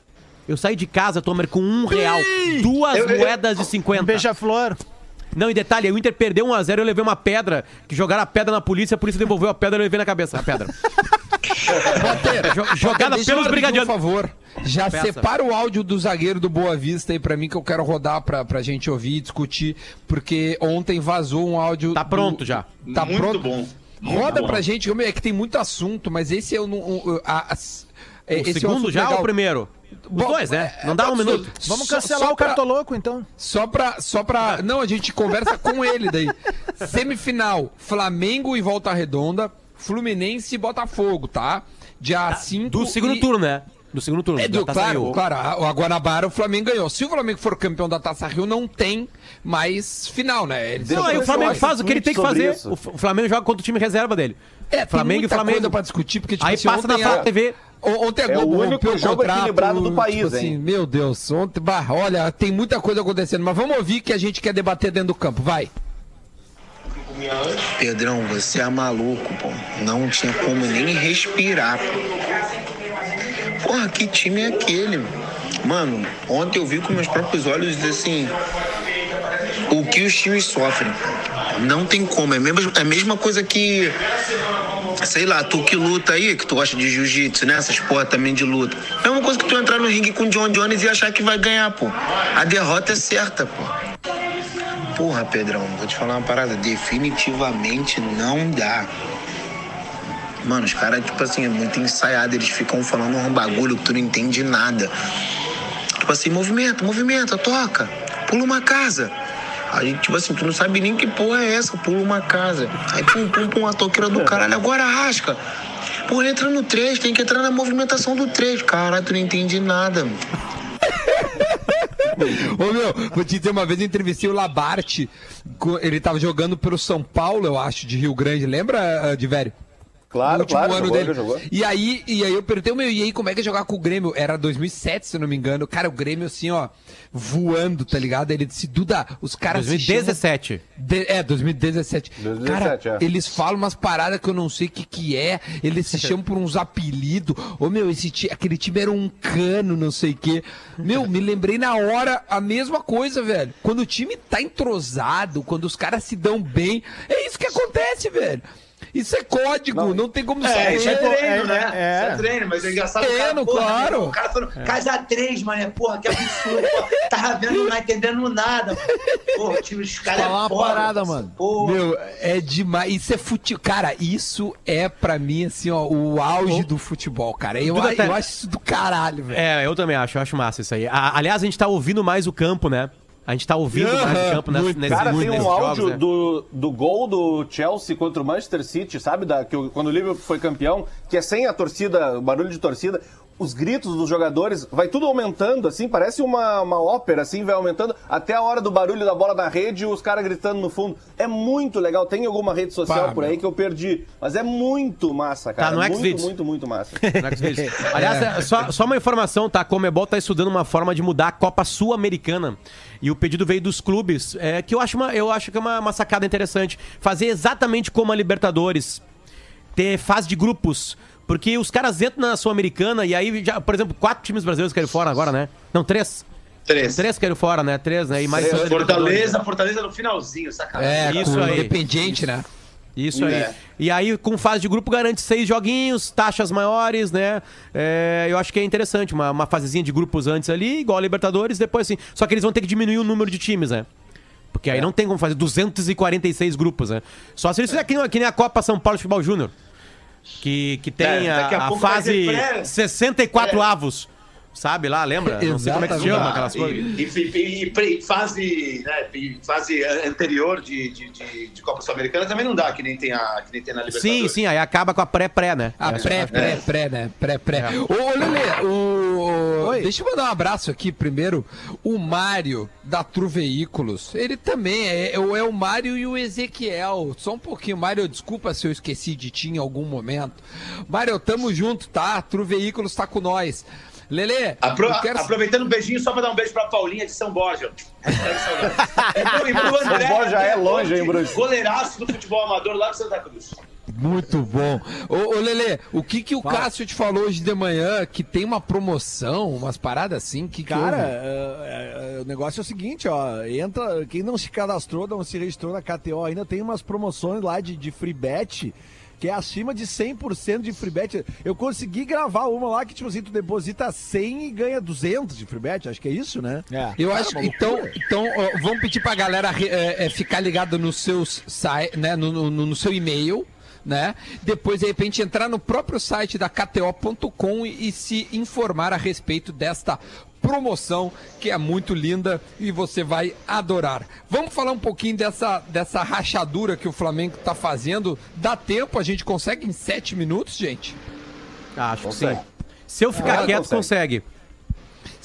Speaker 4: Eu saí de casa, Tomer, com um real, duas
Speaker 8: Eu- eu-
Speaker 4: moedas de 50.
Speaker 3: Um beija-flor.
Speaker 4: Não, e detalhe, o Inter perdeu 1x0, eu levei uma pedra, que jogaram a pedra na polícia, a polícia devolveu a pedra e eu levei na cabeça a pedra. Jo- jogada
Speaker 2: eu
Speaker 4: pelos
Speaker 2: pedir
Speaker 4: brigadianos.
Speaker 2: Por favor, já
Speaker 4: Peça.
Speaker 2: separa o áudio do zagueiro do Boa Vista aí pra mim, que eu quero rodar pra, pra gente ouvir e discutir, porque ontem vazou um áudio.
Speaker 4: Tá
Speaker 2: do-
Speaker 4: pronto já.
Speaker 2: Tá
Speaker 8: Muito
Speaker 2: pronto?
Speaker 8: bom.
Speaker 2: Roda
Speaker 8: bom.
Speaker 2: pra gente, é que tem muito assunto, mas esse eu não. o- a- é,
Speaker 4: O
Speaker 2: é um
Speaker 4: segundo
Speaker 2: assunto
Speaker 4: já
Speaker 2: legal.
Speaker 4: ou o primeiro? Os
Speaker 2: Bom,
Speaker 4: dois, né?
Speaker 2: é,
Speaker 4: Não dá um
Speaker 2: ser.
Speaker 4: minuto.
Speaker 3: Vamos
Speaker 2: Só-
Speaker 3: cancelar
Speaker 2: só
Speaker 3: o
Speaker 2: pra-
Speaker 3: cartoloco, então.
Speaker 2: Só pra, só pra. Não, a gente conversa com ele daí. Semifinal: Flamengo e Volta Redonda, Fluminense e Botafogo, tá? Dia 5.
Speaker 4: Do segundo turno, né? Do segundo turno.
Speaker 2: É,
Speaker 4: da
Speaker 2: do,
Speaker 4: Taça
Speaker 2: claro,
Speaker 4: Rio.
Speaker 2: claro. A, a Guanabara, o Flamengo ganhou. Se o Flamengo for campeão da Taça Rio, não tem mais final, né? Eles
Speaker 4: Não, aí o Flamengo faz o que ele tem que fazer.
Speaker 6: isso.
Speaker 4: O o Flamengo joga contra o time reserva dele.
Speaker 2: É,
Speaker 4: Flamengo
Speaker 2: tem
Speaker 4: e Flamengo.
Speaker 2: coisa pra discutir, porque tipo
Speaker 4: Aí
Speaker 2: assim,
Speaker 4: passa na
Speaker 2: a-
Speaker 4: TV.
Speaker 2: o- Ontem a
Speaker 6: É o
Speaker 2: Globo
Speaker 6: único
Speaker 2: o
Speaker 6: jogo
Speaker 2: contrato,
Speaker 6: equilibrado do
Speaker 2: tipo
Speaker 6: país,
Speaker 2: assim,
Speaker 6: hein?
Speaker 2: Meu Deus, ontem, bah, olha, tem muita coisa acontecendo, mas vamos ouvir que a gente quer debater dentro do campo, vai.
Speaker 9: Pedrão, você é maluco, pô. Não tinha como nem respirar, pô. Porra, que time é aquele? Mano, ontem eu vi com meus próprios olhos, assim, o que os times sofrem. Não tem como. É a mesma, é a mesma coisa que, sei lá, tu que luta aí, que tu gosta de jiu-jitsu, né? Essas porra também de luta. É uma coisa que tu entrar no ringue com o John Jones e achar que vai ganhar, pô. A derrota é certa, pô. Porra, Pedrão, vou te falar uma parada. Definitivamente não dá. Mano, os caras, tipo assim, é muito ensaiado. Eles ficam falando um bagulho que tu não entende nada. Tipo assim, movimento, movimento, toca. Pula uma casa. Aí, tipo assim, tu não sabe nem que porra é essa, pula uma casa. Aí, pum, pum, pum, a toqueira do caralho. Agora arrasca. Pô, entra no 3, tem que entrar na movimentação do 3. Caralho, tu não entende nada. mano.
Speaker 2: Ô meu, vou te dizer, uma vez eu entrevistei o Labarte, ele tava jogando pelo São Paulo, eu acho, de Rio Grande, lembra, ah, de velho?
Speaker 6: Claro,
Speaker 2: no último
Speaker 6: claro,
Speaker 2: ano
Speaker 6: jogou,
Speaker 2: dele.
Speaker 6: jogou.
Speaker 2: E aí, e aí eu perguntei, meu, e aí como é que é jogar com o Grêmio? Era 2007, se eu não me engano. Cara, o Grêmio assim, ó, voando, tá ligado? Ele disse, Duda, os caras se chamam-
Speaker 4: 2017.
Speaker 2: De- é, 2017.
Speaker 6: 2017,
Speaker 2: Cara,
Speaker 6: é.
Speaker 2: eles falam umas paradas que eu não sei o que que é. Eles se chamam por uns apelidos. Ô, meu, esse ti- aquele time era um cano, não sei o quê. Meu, me lembrei na hora a mesma coisa, velho. Quando o time tá entrosado, quando os caras se dão bem, é isso que acontece, velho. Isso é código, não, tem como
Speaker 8: É,
Speaker 2: saber.
Speaker 8: isso é treino,
Speaker 3: é,
Speaker 8: né?
Speaker 3: é.
Speaker 8: Isso é treino, mas é engraçado.
Speaker 2: Treino,
Speaker 8: o cara, porra,
Speaker 2: claro.
Speaker 8: meu, O cara falando, casa 3, mané, porra, que absurdo. Porra, tava vendo, não entendendo nada. mano. Porra, o time dos caras
Speaker 7: Falar
Speaker 8: é
Speaker 7: uma
Speaker 8: foda,
Speaker 7: parada, mano.
Speaker 8: Porra.
Speaker 2: Meu, é demais. Isso é futebol. Cara, isso é pra mim, assim, ó, o auge do futebol, cara. Eu,
Speaker 4: tá-
Speaker 2: eu acho isso do caralho, velho.
Speaker 4: É, eu também acho, eu acho massa isso aí. A- aliás, a gente tá ouvindo mais o campo, né? A gente tá ouvindo
Speaker 2: Aham,
Speaker 4: mais campo nesse,
Speaker 2: muito.
Speaker 4: nesses,
Speaker 6: Cara, tem um
Speaker 4: jogos,
Speaker 6: áudio
Speaker 4: né?
Speaker 6: do, do gol do Chelsea contra o Manchester City, sabe? Da, que quando o Liverpool foi campeão, que é sem a torcida, o barulho de torcida. Os gritos dos jogadores, vai tudo aumentando, assim, parece uma, uma ópera, assim, vai aumentando, até a hora do barulho da bola na rede e os caras gritando no fundo. É muito legal, tem alguma rede social
Speaker 2: Pá,
Speaker 6: por aí
Speaker 2: meu.
Speaker 6: que eu perdi, mas é muito massa, cara.
Speaker 4: no
Speaker 6: muito,
Speaker 4: Xvideos.
Speaker 6: muito, muito massa.
Speaker 4: Aliás, é, só, só uma informação, tá? A Comebol tá estudando uma forma de mudar a Copa Sul-Americana. E o pedido veio dos clubes, é, que eu acho, uma, eu acho que é uma, uma sacada interessante. Fazer exatamente como a Libertadores. Ter fase de grupos. Porque os caras entram na Sul-Americana e aí, já, por exemplo, quatro times brasileiros querem fora agora, né? Não, três.
Speaker 8: Três.
Speaker 4: Três querem fora, né? Três, né? E mais
Speaker 8: Fortaleza? Fortaleza no finalzinho, sacanagem.
Speaker 2: É,
Speaker 4: Isso aí.
Speaker 2: Independiente, né?
Speaker 4: Isso aí.
Speaker 8: É.
Speaker 4: E aí, com fase de grupo, garante seis joguinhos, taxas maiores, né? É, eu acho que é interessante, uma, uma fasezinha de grupos antes ali, igual a Libertadores, depois assim. Só que eles vão ter que diminuir o número de times, né? Porque
Speaker 8: É.
Speaker 4: aí não tem como fazer 246 grupos, né? Só se eles fizerem que, nem- que nem a Copa São Paulo de Futebol Júnior. Que, que tem
Speaker 8: É,
Speaker 4: a,
Speaker 8: daqui a
Speaker 4: a
Speaker 8: vai
Speaker 4: fase
Speaker 8: ter pré-
Speaker 4: 64
Speaker 8: pré-
Speaker 4: avos. Sabe lá, lembra? Não sei como é que se chama aquelas coisas.
Speaker 8: e- e- e fase, né, fase anterior de, de, de, de Copa Sul-Americana também não dá, que nem tem, a, que nem tem na Libertadores.
Speaker 4: Sim, sim, aí acaba com a pré-pré, né?
Speaker 2: A
Speaker 4: É,
Speaker 2: pré, pré, pré, né? Pré, pré. Ô, Lelê, o...
Speaker 7: Oi.
Speaker 2: deixa eu mandar um abraço aqui primeiro. O Mário, da Tru Veículos, ele também é, é o- é o Mário e o Ezequiel. Só um pouquinho. Mário, desculpa se eu esqueci de ti em algum momento. Mário, tamo junto, tá? Tru Veículos tá com nós. Lelê,
Speaker 8: Apro-
Speaker 2: quero...
Speaker 8: Aproveitando um beijinho só pra dar um beijo pra Paulinha de São Borja. Saudade. E pro André,
Speaker 6: São Borja é longe, hein, Bruno?
Speaker 8: Goleiraço do futebol amador lá de Santa Cruz.
Speaker 2: Muito bom. Ô, ô Lelê, o que que o Cássio te falou hoje de manhã? Que tem uma promoção, umas paradas assim? Que que
Speaker 7: Cara,
Speaker 2: houve?
Speaker 7: é, é, o negócio é o seguinte, ó. Entra. Quem não se cadastrou, não se registrou na KTO, ainda tem umas promoções lá de, de free bet. Que é acima de 100% de free bet. Eu consegui gravar uma lá que, tipo assim, tu deposita 100 e ganha 200 de free bet. Acho que é isso, né? É.
Speaker 2: Eu
Speaker 7: Cara,
Speaker 2: acho que então, então ó, vamos pedir pra galera é, é, ficar ligado nos seus site, né, no, no- no seu e-mail, né? Depois de repente entrar no próprio site da KTO.com e, e se informar a respeito desta promoção que é muito linda e você vai adorar. Vamos falar um pouquinho dessa, dessa rachadura que o Flamengo tá fazendo. Dá tempo? A gente consegue em sete minutos, gente?
Speaker 4: Acho que sim.
Speaker 6: Consegue.
Speaker 4: Se eu ficar
Speaker 6: Ah,
Speaker 4: quieto, consegue.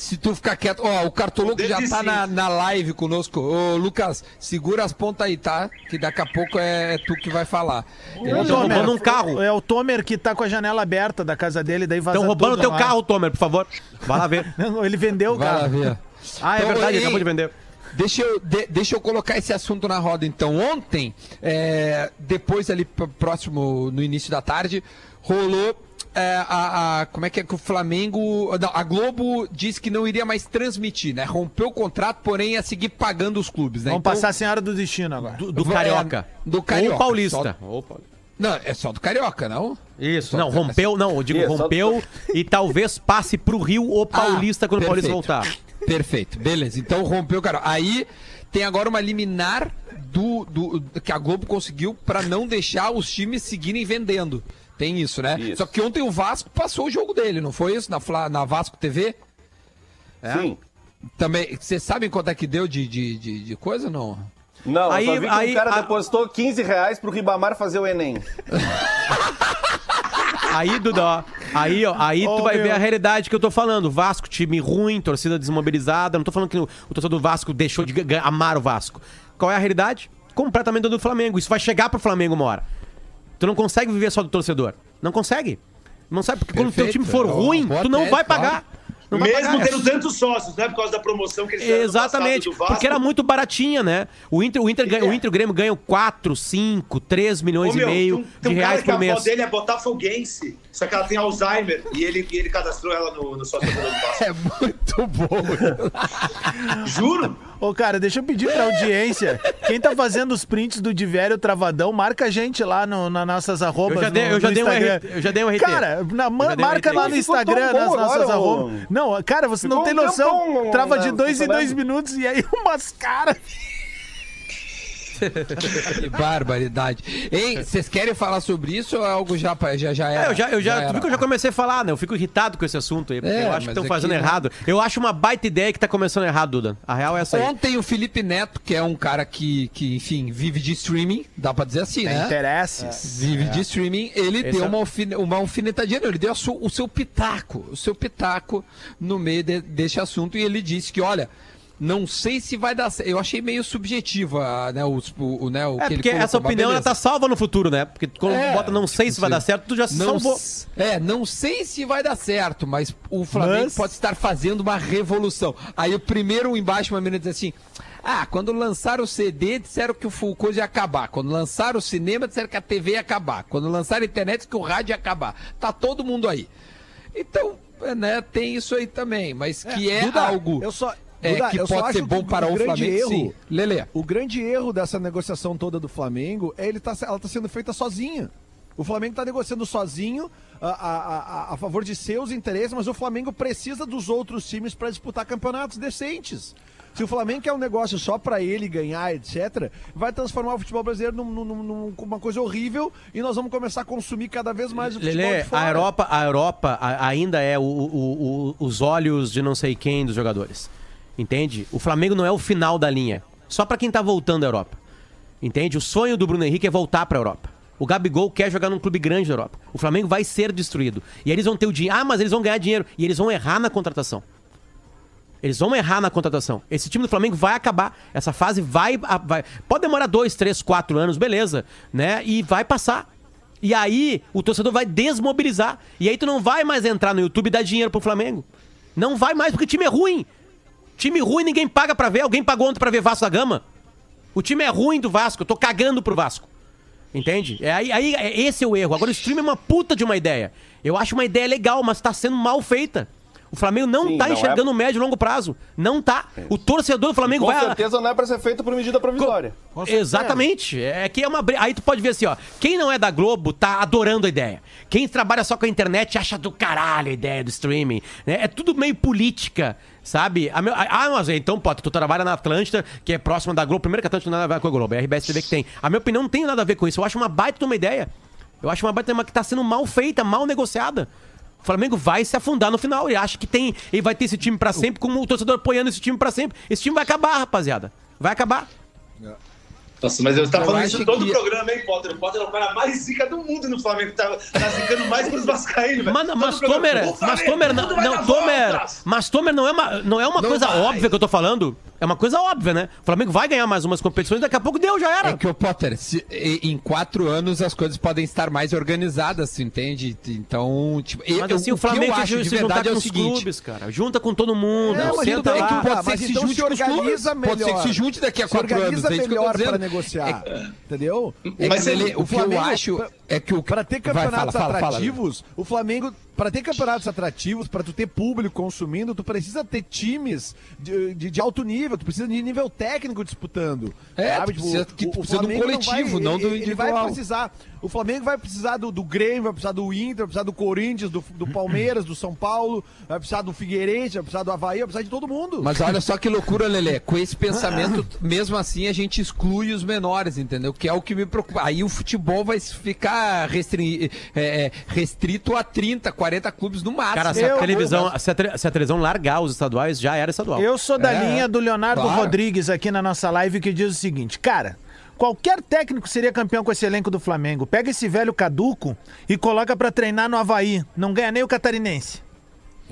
Speaker 2: Se tu ficar quieto, ó, o Cartoloco já tá na, na live conosco. Ô, Lucas, segura as pontas aí, tá? Que daqui a pouco é, tu que vai falar.
Speaker 4: Estão roubando um carro.
Speaker 3: É o Tomer que tá com a janela aberta da casa dele, daí vaza
Speaker 4: Estão roubando
Speaker 3: tudo
Speaker 4: teu
Speaker 3: lá.
Speaker 4: carro, Tomer, por favor. Vai lá ver.
Speaker 3: Não, Ele vendeu o
Speaker 2: Vai lá
Speaker 3: carro.
Speaker 2: ver.
Speaker 4: Ah, é
Speaker 2: Então,
Speaker 4: verdade,
Speaker 2: ei,
Speaker 4: acabou de vender.
Speaker 2: Deixa eu, de- deixa eu colocar esse assunto na roda, então. Ontem, é, depois ali próximo, no início da tarde, rolou é, a, a- Como é que é que o Flamengo. não, a Globo disse que não iria mais transmitir, né? Rompeu o contrato, porém ia seguir pagando os clubes, né?
Speaker 3: Vamos
Speaker 2: Então-
Speaker 3: passar a Senhora do Destino agora.
Speaker 4: Do, do
Speaker 2: É,
Speaker 4: Carioca.
Speaker 2: do Carioca.
Speaker 4: Ou Paulista.
Speaker 2: Só-
Speaker 4: Ou Paulista.
Speaker 2: Não, é só do Carioca, não?
Speaker 4: Isso, não,
Speaker 2: do-
Speaker 4: rompeu, não, eu digo
Speaker 6: Isso,
Speaker 4: rompeu e talvez passe pro Rio ou Paulista
Speaker 2: Ah,
Speaker 4: quando o Paulista
Speaker 2: perfeito.
Speaker 4: voltar.
Speaker 2: Perfeito, beleza. Então rompeu, cara. Aí tem agora uma liminar do, do que a Globo conseguiu pra não deixar os times seguirem vendendo. Tem isso, né?
Speaker 6: Isso.
Speaker 2: Só que ontem o Vasco passou o jogo dele, não foi isso? Na, Fla- na Vasco TV?
Speaker 6: Sim.
Speaker 2: Também. Vocês sabem quanto é que deu de, de, de, de coisa ou não?
Speaker 6: Não,
Speaker 4: Aí-
Speaker 6: eu só vi que
Speaker 4: aí-
Speaker 6: o cara
Speaker 4: a-
Speaker 6: depositou 15 reais pro Ribamar fazer o Enem.
Speaker 4: Aí, Duda, aí, ó, aí tu
Speaker 3: Ô,
Speaker 4: vai
Speaker 3: meu.
Speaker 4: ver a realidade que eu tô falando. Vasco, time ruim, torcida desmobilizada. Não tô falando que o, o torcedor do Vasco deixou de amar o Vasco. Qual é a realidade? Completamente do Flamengo. Isso vai chegar pro Flamengo uma hora. Tu não consegue viver só do torcedor. Não consegue. Não sabe, porque quando o teu
Speaker 2: Perfeito.
Speaker 4: time for
Speaker 2: uma
Speaker 4: ruim, tu não
Speaker 2: tese,
Speaker 4: vai
Speaker 2: claro.
Speaker 4: pagar. Não
Speaker 8: Mesmo tendo tantos sócios, né? Por causa da promoção que eles fizeram
Speaker 4: Exatamente,
Speaker 8: passado do Vasco.
Speaker 4: porque era muito baratinha, né? O Inter, o Inter, ganha-
Speaker 8: É.
Speaker 4: o Inter e o Grêmio ganham 4, 5, 3 milhões
Speaker 8: Ô, meu,
Speaker 4: e meio
Speaker 8: tem um-
Speaker 4: de
Speaker 8: tem um
Speaker 4: reais
Speaker 8: cara que
Speaker 4: por mês.
Speaker 8: dele é botafoguense, só que ela tem Alzheimer e ele, e ele cadastrou ela no, no sócio do.
Speaker 2: É muito bom.
Speaker 8: Juro?
Speaker 3: Ô, cara, deixa eu pedir pra audiência. Quem tá fazendo os prints do Divério Travadão, marca a gente lá no, nas nossas arrobas.
Speaker 4: Eu já dei-
Speaker 3: no-
Speaker 4: eu já
Speaker 3: no
Speaker 4: dei um. RT, eu já dei um RT.
Speaker 3: Cara, na- ma-
Speaker 4: já dei um
Speaker 3: marca
Speaker 4: RT.
Speaker 3: lá no Instagram,
Speaker 6: bom
Speaker 3: nas nossas
Speaker 6: agora,
Speaker 3: arrobas. Não, cara, você não tem noção.
Speaker 6: tempão,
Speaker 3: Trava de dois em dois minutos e aí umas caras.
Speaker 2: Que barbaridade. Hein, vocês querem falar sobre isso ou é algo já, já, já era?
Speaker 4: É, eu já, eu já,
Speaker 2: era?
Speaker 4: viu que eu já comecei a falar, né? Eu fico irritado com esse assunto aí, porque
Speaker 2: É,
Speaker 4: eu acho que estão
Speaker 2: aqui,
Speaker 4: fazendo
Speaker 2: né?
Speaker 4: errado. Eu acho uma baita ideia que tá começando errado, Duda. A real é essa aí.
Speaker 2: Ontem o Felipe Neto, que é um cara que, que enfim, vive de streaming, dá pra dizer assim, né?
Speaker 3: Interesses.
Speaker 2: Vive de streaming, ele
Speaker 4: Esse
Speaker 2: deu
Speaker 4: é-
Speaker 2: uma, alfine, uma alfinetadinha, não, ele deu o seu pitaco, o seu pitaco no meio de- desse assunto e ele disse que, olha, não sei se vai dar certo. Eu achei meio subjetiva, né, o, o, né, o
Speaker 4: É,
Speaker 2: que ele
Speaker 4: porque
Speaker 2: colocou,
Speaker 4: essa opinião ela tá salva no futuro, né? Porque quando
Speaker 2: É,
Speaker 4: bota não sei se vai dar certo, tu já se
Speaker 2: Não,
Speaker 4: salvou.
Speaker 2: é, não sei se vai dar certo, mas o Flamengo
Speaker 3: Mas-
Speaker 2: pode estar fazendo uma revolução. Aí o primeiro embaixo, uma menina diz assim: Ah, quando lançaram o CD, disseram que o full coisa ia acabar. Quando lançaram o cinema, disseram que a TV ia acabar. Quando lançaram a internet, que o rádio ia acabar. Tá todo mundo aí. Então, é, né, tem isso aí também, mas que é,
Speaker 7: Duda,
Speaker 2: algo
Speaker 7: eu só-
Speaker 2: é,
Speaker 7: Duda,
Speaker 2: que pode ser bom
Speaker 7: que
Speaker 2: para
Speaker 7: o
Speaker 2: o Flamengo,
Speaker 7: erro-
Speaker 2: sim. Lele.
Speaker 7: O grande erro dessa negociação toda do Flamengo é ele tá, ela tá sendo feita sozinha. O Flamengo tá negociando sozinho a, a, a, a favor de seus interesses, mas o Flamengo precisa dos outros times para disputar campeonatos decentes. Se o Flamengo quer um negócio só pra ele ganhar, etc., vai transformar o futebol brasileiro num- num- num- numa coisa horrível e nós vamos começar a consumir cada vez mais o futebol
Speaker 4: Lelê, a Europa, a Europa ainda é o- o- o- os olhos de não sei quem dos jogadores. Entende? O Flamengo não é o final da linha. Só pra quem tá voltando da Europa. Entende? O sonho do Bruno Henrique é voltar pra Europa. O Gabigol quer jogar num clube grande da Europa. O Flamengo vai ser destruído. E eles vão ter o dinheiro. Ah, mas eles vão ganhar dinheiro. E eles vão errar na contratação. Eles vão errar na contratação. Esse time do Flamengo vai acabar. Essa fase vai. a- vai- pode demorar dois, três, quatro anos, beleza. Né? E vai passar. E aí o torcedor vai desmobilizar. E aí tu não vai mais entrar no YouTube e dar dinheiro pro Flamengo. Não vai mais, porque o time é ruim. Time ruim ninguém paga pra ver. Alguém pagou ontem pra ver Vasco da Gama? O time é ruim do Vasco. Eu tô cagando pro Vasco. Entende? É aí, aí é- esse é o erro. Agora o stream é uma puta de uma ideia. Eu acho uma ideia legal, mas tá sendo mal feita. O Flamengo não
Speaker 6: Sim,
Speaker 4: tá
Speaker 6: não
Speaker 4: enxergando
Speaker 6: é-
Speaker 4: o médio e longo prazo. Não tá. O torcedor do Flamengo
Speaker 6: Com
Speaker 4: vai.
Speaker 6: certeza não é pra ser feito por medida provisória.
Speaker 4: Exatamente. É que é uma. Aí tu pode ver assim, ó. Quem não é da Globo tá adorando a ideia. Quem trabalha só com a internet acha do caralho a ideia do streaming. né? É tudo meio política, sabe? A meu- Ah, mas então, Potter, tu trabalha na Atlântida, que é próxima da Globo. Primeiro que a Atlântida não tem nada a ver com a Globo, é a RBS TV que tem. A minha opinião não tem nada a ver com isso. Eu acho uma baita de uma ideia. Eu acho uma baita uma que tá sendo mal feita, mal negociada. O Flamengo vai se afundar no final e acha que tem. Ele vai ter esse time pra sempre, como o torcedor apoiando esse time pra sempre. Esse time vai acabar, rapaziada. Vai acabar.
Speaker 8: Nossa, mas eu tava
Speaker 2: Eu
Speaker 8: falando isso todo o
Speaker 2: que-
Speaker 8: programa, hein, Potter? O Potter é o cara mais zica do mundo no Flamengo. Tá, tá zicando mais que os Vascaínos, velho.
Speaker 4: Mas,
Speaker 8: o
Speaker 4: Tomer,
Speaker 8: "O
Speaker 4: mas Tomer, não, não, Tomer,
Speaker 8: voltas."
Speaker 4: mas Tomer não é uma, não é uma
Speaker 2: Não
Speaker 4: coisa
Speaker 2: vai.
Speaker 4: óbvia que eu tô falando. É uma coisa óbvia, né? O Flamengo vai ganhar mais umas competições, daqui a pouco deu, já era.
Speaker 2: É que o Potter, se- em quatro anos as coisas podem estar mais organizadas, tu entende? Então, tipo, eu-
Speaker 4: Mas assim, o
Speaker 2: que eu
Speaker 4: Flamengo
Speaker 2: acho
Speaker 4: se
Speaker 2: de
Speaker 4: juntar
Speaker 2: verdade é o
Speaker 4: os
Speaker 2: seguinte.
Speaker 4: clubes, cara. Junta com todo mundo,
Speaker 7: É, mas
Speaker 4: senta lá.
Speaker 7: que
Speaker 2: Pode
Speaker 7: Tá,
Speaker 2: ser que se
Speaker 7: então
Speaker 2: junte
Speaker 7: se
Speaker 2: com os clubes.
Speaker 7: organiza
Speaker 2: Pode ser que
Speaker 7: melhor.
Speaker 2: se junte daqui a
Speaker 7: Se
Speaker 2: quatro anos.
Speaker 7: organiza
Speaker 2: É isso que eu tô
Speaker 7: melhor
Speaker 2: dizendo.
Speaker 7: negociar. Entendeu?
Speaker 2: É
Speaker 8: Mas
Speaker 2: que,
Speaker 8: ele-
Speaker 2: Lelê, o, que eu
Speaker 7: Flamengo,
Speaker 2: acho
Speaker 7: pra-
Speaker 2: é que o
Speaker 7: Para ter
Speaker 2: Vai,
Speaker 7: campeonatos
Speaker 2: fala, fala, fala.
Speaker 7: atrativos, o Flamengo, para ter campeonatos atrativos, para tu ter público consumindo, tu precisa ter times de, de, de alto nível, tu precisa de nível técnico disputando.
Speaker 2: É, tu precisa- que tu precisa do
Speaker 7: Flamengo
Speaker 2: coletivo, não do
Speaker 7: ele- Ele vai
Speaker 2: individual.
Speaker 7: precisar, o Flamengo vai precisar do, do Grêmio, vai precisar do Inter, vai precisar do Corinthians, do, do Palmeiras, do São Paulo, vai precisar do Figueirense, vai precisar do Havaí, vai precisar de todo mundo.
Speaker 2: Mas olha só que loucura, Lelê. Com esse pensamento, mesmo assim, a gente exclui os menores, entendeu? Que é o que me preocupa. Aí o futebol vai ficar restri- é, é, restrito a 30, 40 clubes no máximo.
Speaker 4: Cara, se a,
Speaker 3: Eu-
Speaker 4: televisão, se, a, se a televisão largar os estaduais, já era estadual.
Speaker 3: Eu sou da
Speaker 2: É,
Speaker 3: linha do Leonardo
Speaker 2: claro.
Speaker 3: Rodrigues aqui na nossa live que diz o seguinte, cara. Qualquer técnico seria campeão com esse elenco do Flamengo. Pega esse velho caduco e coloca pra treinar no Havaí. Não ganha nem o catarinense.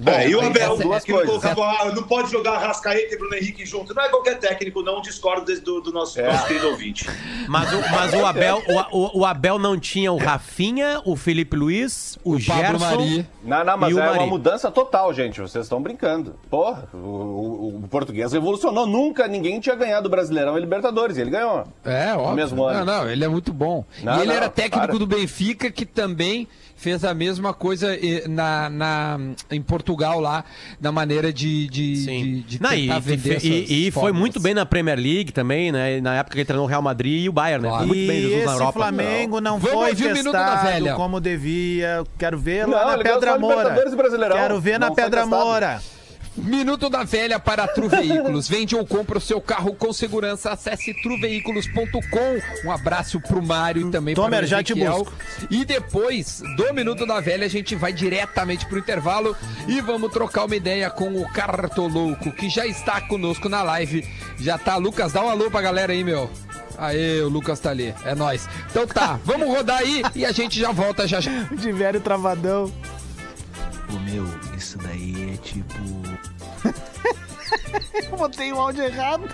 Speaker 8: É, e o Abel,
Speaker 6: essa- duas coisas.
Speaker 8: colocava, ah, não pode jogar Rascaeta e Bruno Henrique junto. Não é qualquer técnico, não discordo desse- do, do nosso,
Speaker 6: É.
Speaker 8: nosso querido ouvinte.
Speaker 4: Mas, o, mas o, Abel, o, o- o Abel não tinha o Rafinha, o Felipe Luiz, o,
Speaker 2: O Pablo
Speaker 4: Gerson.
Speaker 2: Mari.
Speaker 6: Não, não, mas
Speaker 4: E o
Speaker 6: é uma
Speaker 4: Mari.
Speaker 6: mudança total, gente. Vocês estão brincando. Porra, o, o- o português revolucionou. Nunca ninguém tinha ganhado o Brasileirão e Libertadores. E ele ganhou.
Speaker 2: É, óbvio.
Speaker 6: mesmo ano.
Speaker 2: Não, não, ele é muito bom.
Speaker 6: Não,
Speaker 2: e ele
Speaker 6: não,
Speaker 2: era técnico
Speaker 6: para.
Speaker 2: do Benfica, que também fez a mesma coisa eh, na, na- em Portugal lá, na maneira de, de, de, de
Speaker 4: Não, e, e-
Speaker 2: vender
Speaker 4: e-
Speaker 2: essas
Speaker 4: e foi muito bem na Premier League também, né? Na época que ele treinou o Real Madrid e o Bayern, né? Foi muito bem Jesus na Europa.
Speaker 3: Flamengo não,
Speaker 2: Vamos
Speaker 3: foi
Speaker 2: o da
Speaker 3: testado
Speaker 2: Velha.
Speaker 3: como devia. Quero ver
Speaker 6: Não,
Speaker 3: lá na Pedra.
Speaker 6: Brasileirão.
Speaker 3: Quero ver na
Speaker 6: Não
Speaker 3: Pedra
Speaker 6: testado.
Speaker 2: Minuto da Velha para Tru Veículos. Vende ou compra o seu carro com segurança. Acesse truveículos.com. Um abraço pro Mário e também
Speaker 3: Tomer,
Speaker 2: para o
Speaker 3: já te busco.
Speaker 2: E depois do Minuto da Velha, a gente vai diretamente pro intervalo e vamos trocar uma ideia com o Cartolouco, que já está conosco na live. Já tá, Lucas, dá um alô pra galera aí, meu. Aê, o Lucas tá ali. É nóis. Então tá, vamos rodar aí e a gente já volta já já.
Speaker 3: De velho travadão.
Speaker 1: Ô meu, isso daí é tipo.
Speaker 3: Eu botei o áudio errado.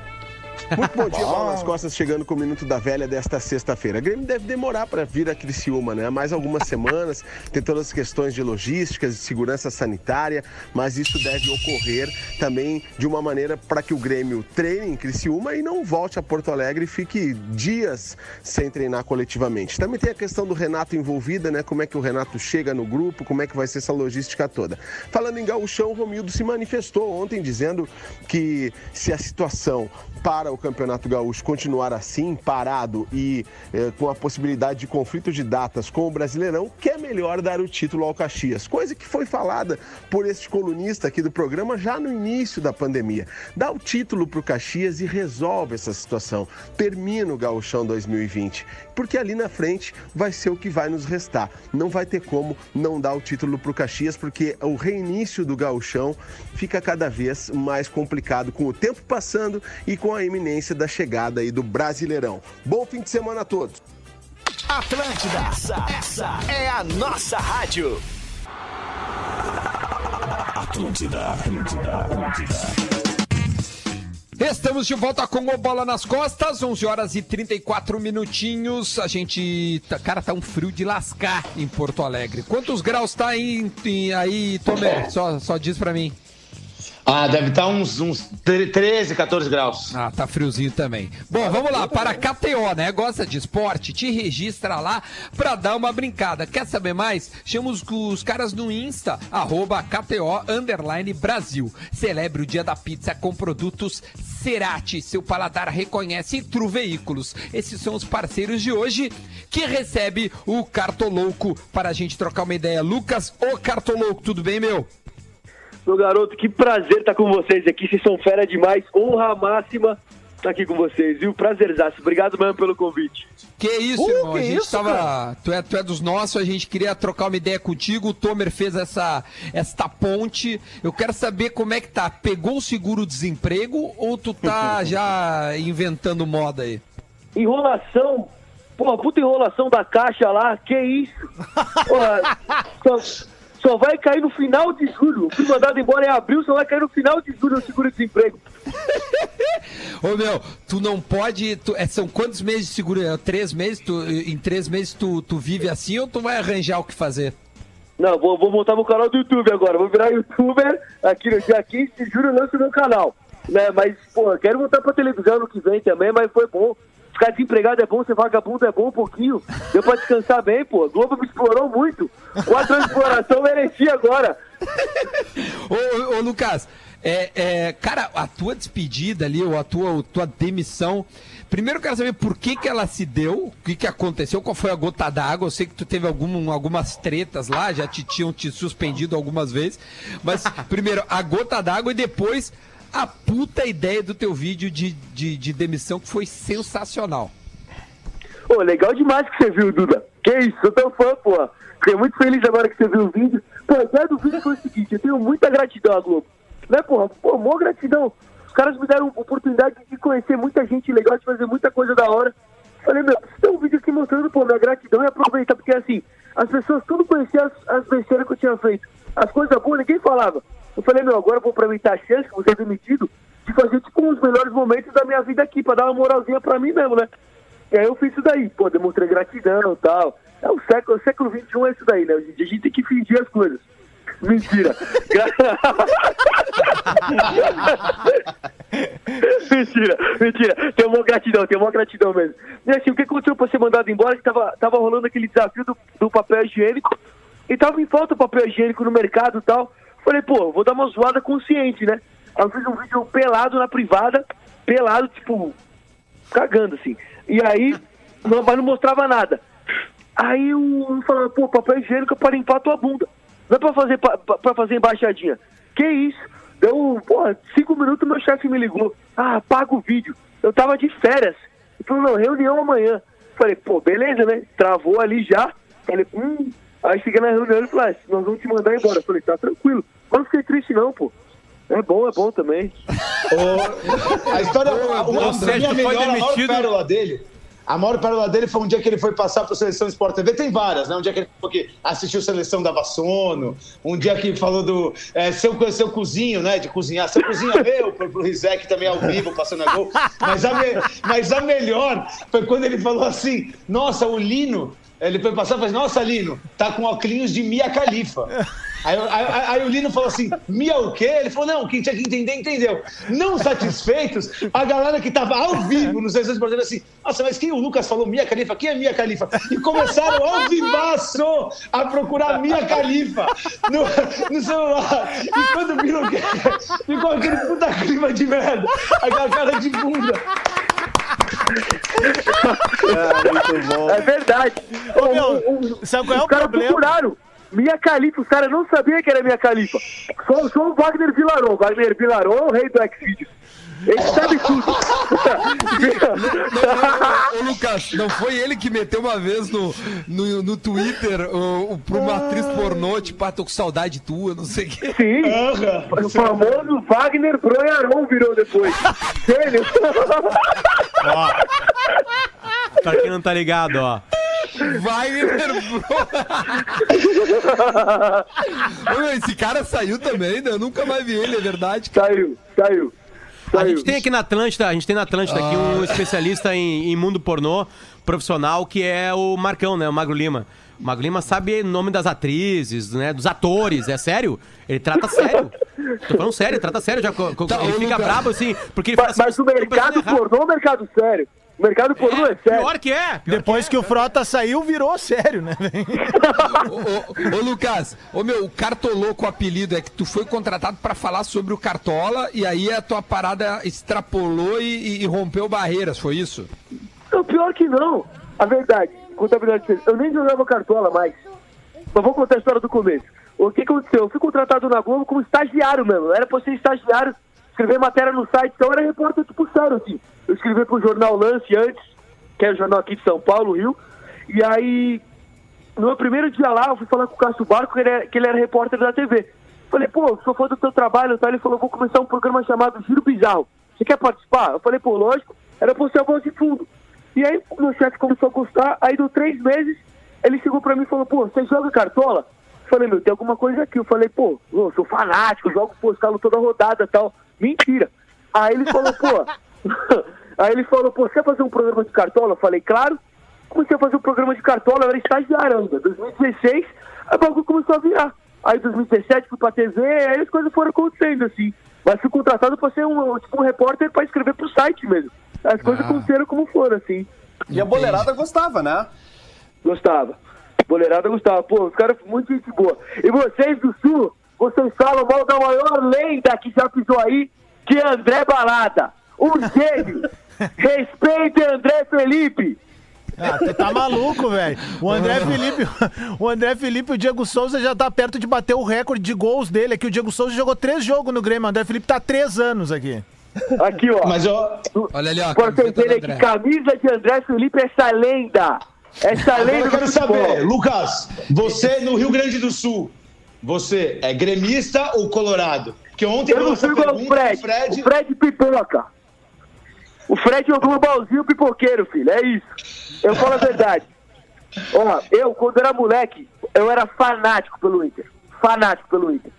Speaker 10: Muito bom dia, Bola nas Costas, chegando com o Minuto da Velha desta sexta-feira. Grêmio deve demorar para vir a Criciúma, né? Mais algumas semanas, tem todas as questões de logística, de segurança sanitária, mas isso deve ocorrer também de uma maneira para que o Grêmio treine em Criciúma e não volte a Porto Alegre e fique dias sem treinar coletivamente. Também tem a questão do Renato envolvida, né? Como é que o Renato chega no grupo, como é que vai ser essa logística toda. Falando em gauchão, o Romildo se manifestou ontem dizendo que se a situação para o Campeonato Gaúcho continuar assim, parado e eh, com a possibilidade de conflito de datas com o Brasileirão, que é melhor dar o título ao Caxias. Coisa que foi falada por este colunista aqui do programa já no início da pandemia. Dá o título para o Caxias e resolve essa situação. Termina o Gauchão 2020, porque ali na frente vai ser o que vai nos restar. Não vai ter como não dar o título para o Caxias, porque o reinício do Gauchão fica cada vez mais complicado com o tempo passando e com a iminência da chegada aí do Brasileirão. Bom fim de semana a todos.
Speaker 11: Atlântida, essa, essa é a nossa rádio.
Speaker 5: Atlântida, Atlântida, Atlântida.
Speaker 2: Estamos de volta com o Bola nas Costas, 11 horas e 34 minutinhos. A gente. tá- Cara, tá um frio de lascar em Porto Alegre. Quantos graus tá aí, aí Tomer? Só, só diz pra mim.
Speaker 8: Ah, deve estar uns, uns 13, 14 graus.
Speaker 2: Ah, tá friozinho também. Bom, vamos lá, para a KTO, né? Gosta de esporte? Te registra lá pra dar uma brincada. Quer saber mais? Chama os, os caras no Insta, arroba KTO Brasil. Celebre o dia da pizza com produtos Cerati. Seu paladar reconhece e Tru Veículos. Esses são os parceiros de hoje que recebe o Cartolouco para a gente trocar uma ideia. Lucas, ô Cartolouco, tudo bem, meu?
Speaker 12: Meu garoto, que prazer estar com vocês aqui. Vocês são fera demais. Honra máxima estar aqui com vocês, viu? Prazerzaço. Obrigado mesmo pelo convite.
Speaker 2: Que isso,
Speaker 12: Uh,
Speaker 2: irmão.
Speaker 12: que
Speaker 2: a gente
Speaker 12: isso,
Speaker 2: tava. Tu é, tu é dos nossos, a gente queria trocar uma ideia contigo. O Tomer fez essa, esta ponte. Eu quero saber como é que tá. Pegou o seguro-desemprego ou tu tá já inventando moda aí?
Speaker 12: Enrolação. Pô, puta enrolação da caixa lá. Que isso? Porra, só, vai cair no final de julho. Fui mandado embora em abril, só vai cair no final de julho o seguro-desemprego.
Speaker 2: Ô meu, tu não pode. Tu, é, são quantos meses de seguro? É, três meses? Tu, em três meses tu, tu vive assim ou tu vai arranjar o que fazer?
Speaker 12: Não, vou, vou montar meu canal do YouTube agora. Vou virar youtuber aqui no dia 15 de julho, eu lanço meu canal. Né? Mas, pô, quero voltar pra televisão no que vem também, mas foi bom. Ficar desempregado é bom, ser vagabundo é bom um pouquinho. Deu pra descansar bem, pô. Globo me explorou muito. Quatro anos de exploração merecia agora.
Speaker 2: Ô, ô, Lucas, é, é, cara, a tua despedida ali, ou a tua, a tua demissão. Primeiro eu quero saber por que, que ela se deu, o que, que aconteceu, qual foi a gota d'água. Eu sei que tu teve algum, algumas tretas lá, já te tinham te suspendido algumas vezes. Mas primeiro, a gota d'água e depois a puta ideia do teu vídeo de, de, de demissão que foi sensacional.
Speaker 12: Pô, legal demais que você viu, Duda. Que isso, sou teu fã, pô. Fiquei muito feliz agora que você viu o vídeo. Pô, a ideia do vídeo foi o seguinte, eu tenho muita gratidão à Globo. Né, porra? Pô, mó gratidão. Os caras me deram oportunidade de conhecer muita gente legal, de fazer muita coisa da hora. Falei, meu, ter um vídeo aqui mostrando, pô, minha gratidão e aproveitar, porque assim, as pessoas tudo conheciam as, as besteiras que eu tinha feito. As coisas boas, ninguém falava. Eu falei, meu, agora eu vou aproveitar a chance, que vou ser demitido, de fazer, tipo, uns melhores momentos da minha vida aqui, pra dar uma moralzinha pra mim mesmo, né? E aí eu fiz isso daí, pô, demonstrei gratidão e tal. É o século, o século XXI é isso daí, né? Hoje a gente tem que fingir as coisas. Mentira. mentira, mentira. Tem uma gratidão, tem uma gratidão mesmo. E assim, o que aconteceu pra ser mandado embora? Que tava, tava rolando aquele desafio do, do papel higiênico e tava em falta o papel higiênico no mercado e tal. Falei, pô, vou dar uma zoada consciente, né? Aí eu fiz um vídeo pelado na privada, pelado, tipo, cagando assim. E aí, não, mas não mostrava nada. Aí um falando, pô, papel higiênico é pra limpar a tua bunda. Não é pra fazer, pra, pra fazer embaixadinha. Que isso? Deu, pô, cinco minutos meu chefe me ligou. Ah, apaga o vídeo. Eu tava de férias. Ele falou, não, reunião amanhã. Falei, pô, beleza, né? Travou ali já. Falei, hum. Aí cheguei na reunião e falei, ah, nós vamos te mandar embora. Falei, tá tranquilo. Mas não fiquei triste não, pô. É bom, é bom também.
Speaker 13: A história, a, mim, a
Speaker 4: tu foi
Speaker 13: melhor, a maior
Speaker 4: demitido-
Speaker 13: pérola dele. A maior pérola dele foi um dia que ele foi passar para Seleção Sport TV. Tem várias, né? Um dia que ele falou que assistiu Seleção da Vassono. Um dia que falou do é, seu, seu cozinho, né? De cozinhar. Seu cozinho é meu, pro, pro Rizek também ao vivo, passando a gol. Mas a, me- mas a melhor foi quando ele falou assim: Nossa, o Lino. Ele foi passar e falou assim, Nossa, Lino, tá com óculos de Mia Khalifa. Aí, aí- aí- o Lino falou assim, Mia o quê? Ele falou, não, quem tinha que entender, entendeu. Não satisfeitos, a galera que tava ao vivo nos sessões esportivas assim, nossa, mas quem o Lucas falou Mia Khalifa? Quem é Mia Khalifa? E começaram ao vivaço a procurar Mia Khalifa no, no celular. E quando viram que ficou aquele puta clima de merda, aquela cara de bunda.
Speaker 12: É verdade.
Speaker 3: Ô, meu, sabe qual é
Speaker 12: os
Speaker 3: o
Speaker 12: caras
Speaker 3: problema?
Speaker 12: procuraram. Minha Califa, os caras não sabiam que era minha Califa. Só, só o Wagner Vilaron. Wagner Vilaron é o rei do Xvideos. Ele sabe tudo.
Speaker 2: Ô, Lucas, não foi ele que meteu uma vez no, no, no Twitter o, o, pra uma atriz pornô, tipo, ah, tô com saudade tua, não sei o quê.
Speaker 12: Sim. O famoso Wagner Bronharon virou depois. Gênio.
Speaker 4: Ó. Pra quem não tá ligado, ó.
Speaker 2: Wagner Esse cara saiu também, né? Eu nunca mais vi ele, é verdade.
Speaker 12: Saiu, saiu.
Speaker 4: A gente tem aqui na Atlântida, a gente tem na Atlântida aqui um
Speaker 2: Ah.
Speaker 4: especialista em, em mundo pornô profissional que é o Marcão, né? O Magro Lima. O Magro Lima sabe o nome das atrizes, né? Dos atores, é sério? Ele trata sério. Tô falando sério, ele trata sério. Já, co- co-
Speaker 12: Tá,
Speaker 4: ele
Speaker 12: ô,
Speaker 4: fica
Speaker 12: Lucas.
Speaker 4: brabo assim, porque ele fala
Speaker 12: Mas, mas o mercado pornô é um mercado sério. O mercado pornô é, sério.
Speaker 4: Pior que é.
Speaker 3: Depois que, o Frota saiu, virou sério, né? velho?
Speaker 2: Ô, ô, Lucas, ô meu, o Cartolô com o apelido é que tu foi contratado pra falar sobre o Cartola e aí a tua parada extrapolou e, e- e rompeu barreiras, foi isso?
Speaker 12: Não, pior que não. A verdade, contabilidade. Eu nem jogava cartola mais. Mas vou contar a história do começo. O que aconteceu? Eu fui contratado na Globo como estagiário mesmo. Era pra ser estagiário, escrever matéria no site, então era repórter tipo sério, assim. Eu escrevi pro jornal Lance antes, que é o jornal aqui de São Paulo, Rio. E aí, no meu primeiro dia lá, eu fui falar com o Cássio Barco, que ele era, que ele era repórter da TV. Falei, pô, sou fã do teu trabalho, tá? Ele falou, vou começar um programa chamado Giro Bizarro. Você quer participar? Eu falei, pô, lógico. Era eu ser a voz de fundo. E aí, o meu chefe começou a gostar, aí deu três meses, ele chegou pra mim e falou, pô, você joga cartola? Eu falei, meu, tem alguma coisa aqui. Eu falei, pô, eu sou fanático, jogo, pô, escalo toda rodada e tal. Mentira. Aí ele falou, pô... aí ele falou, pô, você quer fazer um programa de cartola? Eu falei, claro. Comecei a fazer um programa de cartola, eu era estagiário ainda. 2016, aí o bagulho começou a virar. Aí 2017 fui pra TV, aí as coisas foram acontecendo, assim. Mas fui contratado pra ser um, tipo, um repórter pra escrever pro site mesmo. As coisas aconteceram como foram, assim.
Speaker 6: E a boleirada gostava, né?
Speaker 12: Gostava. Boleirada gostava. Pô, os caras muito gente boa. E vocês do Sul, vocês falam mal da maior lenda que já pisou aí, que é André Balada. Um gênio. Respeitem André Felipe.
Speaker 3: Ah, tu tá maluco, velho. O André Felipe, o André Felipe, o Diego Souza já tá perto de bater o recorde de gols dele. Aqui o Diego Souza jogou três jogos no Grêmio. O André Felipe tá há três anos aqui.
Speaker 12: Aqui, ó.
Speaker 13: Mas eu,
Speaker 2: Olha ali, ó.
Speaker 12: Pra vocês verem que camisa de André Felipe é essa lenda. Essa
Speaker 13: Agora
Speaker 12: lenda
Speaker 13: eu quero saber, Lucas, você no Rio Grande do Sul, você é gremista ou colorado? Porque ontem
Speaker 12: Eu não fui igual o
Speaker 13: pergunta,
Speaker 12: Fred.
Speaker 13: o Fred...
Speaker 12: O Fred pipoca. O Fred é o globalzinho pipoqueiro, filho. É isso. Eu falo a verdade. Ó, eu, quando era moleque, eu era fanático pelo Inter. Fanático pelo Inter.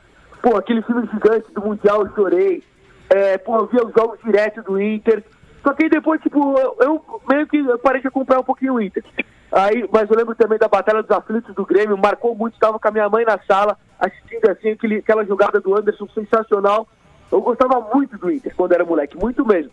Speaker 12: Pô, aquele filme gigante do Mundial eu chorei. É, pô, eu via os jogos direto do Inter. Só que aí depois, tipo, eu, meio que parei de acompanhar um pouquinho o Inter. Aí, mas eu lembro também da Batalha dos Aflitos do Grêmio, marcou muito, estava com a minha mãe na sala, assistindo assim aquele, aquela jogada do Anderson sensacional. Eu gostava muito do Inter quando era moleque, muito mesmo.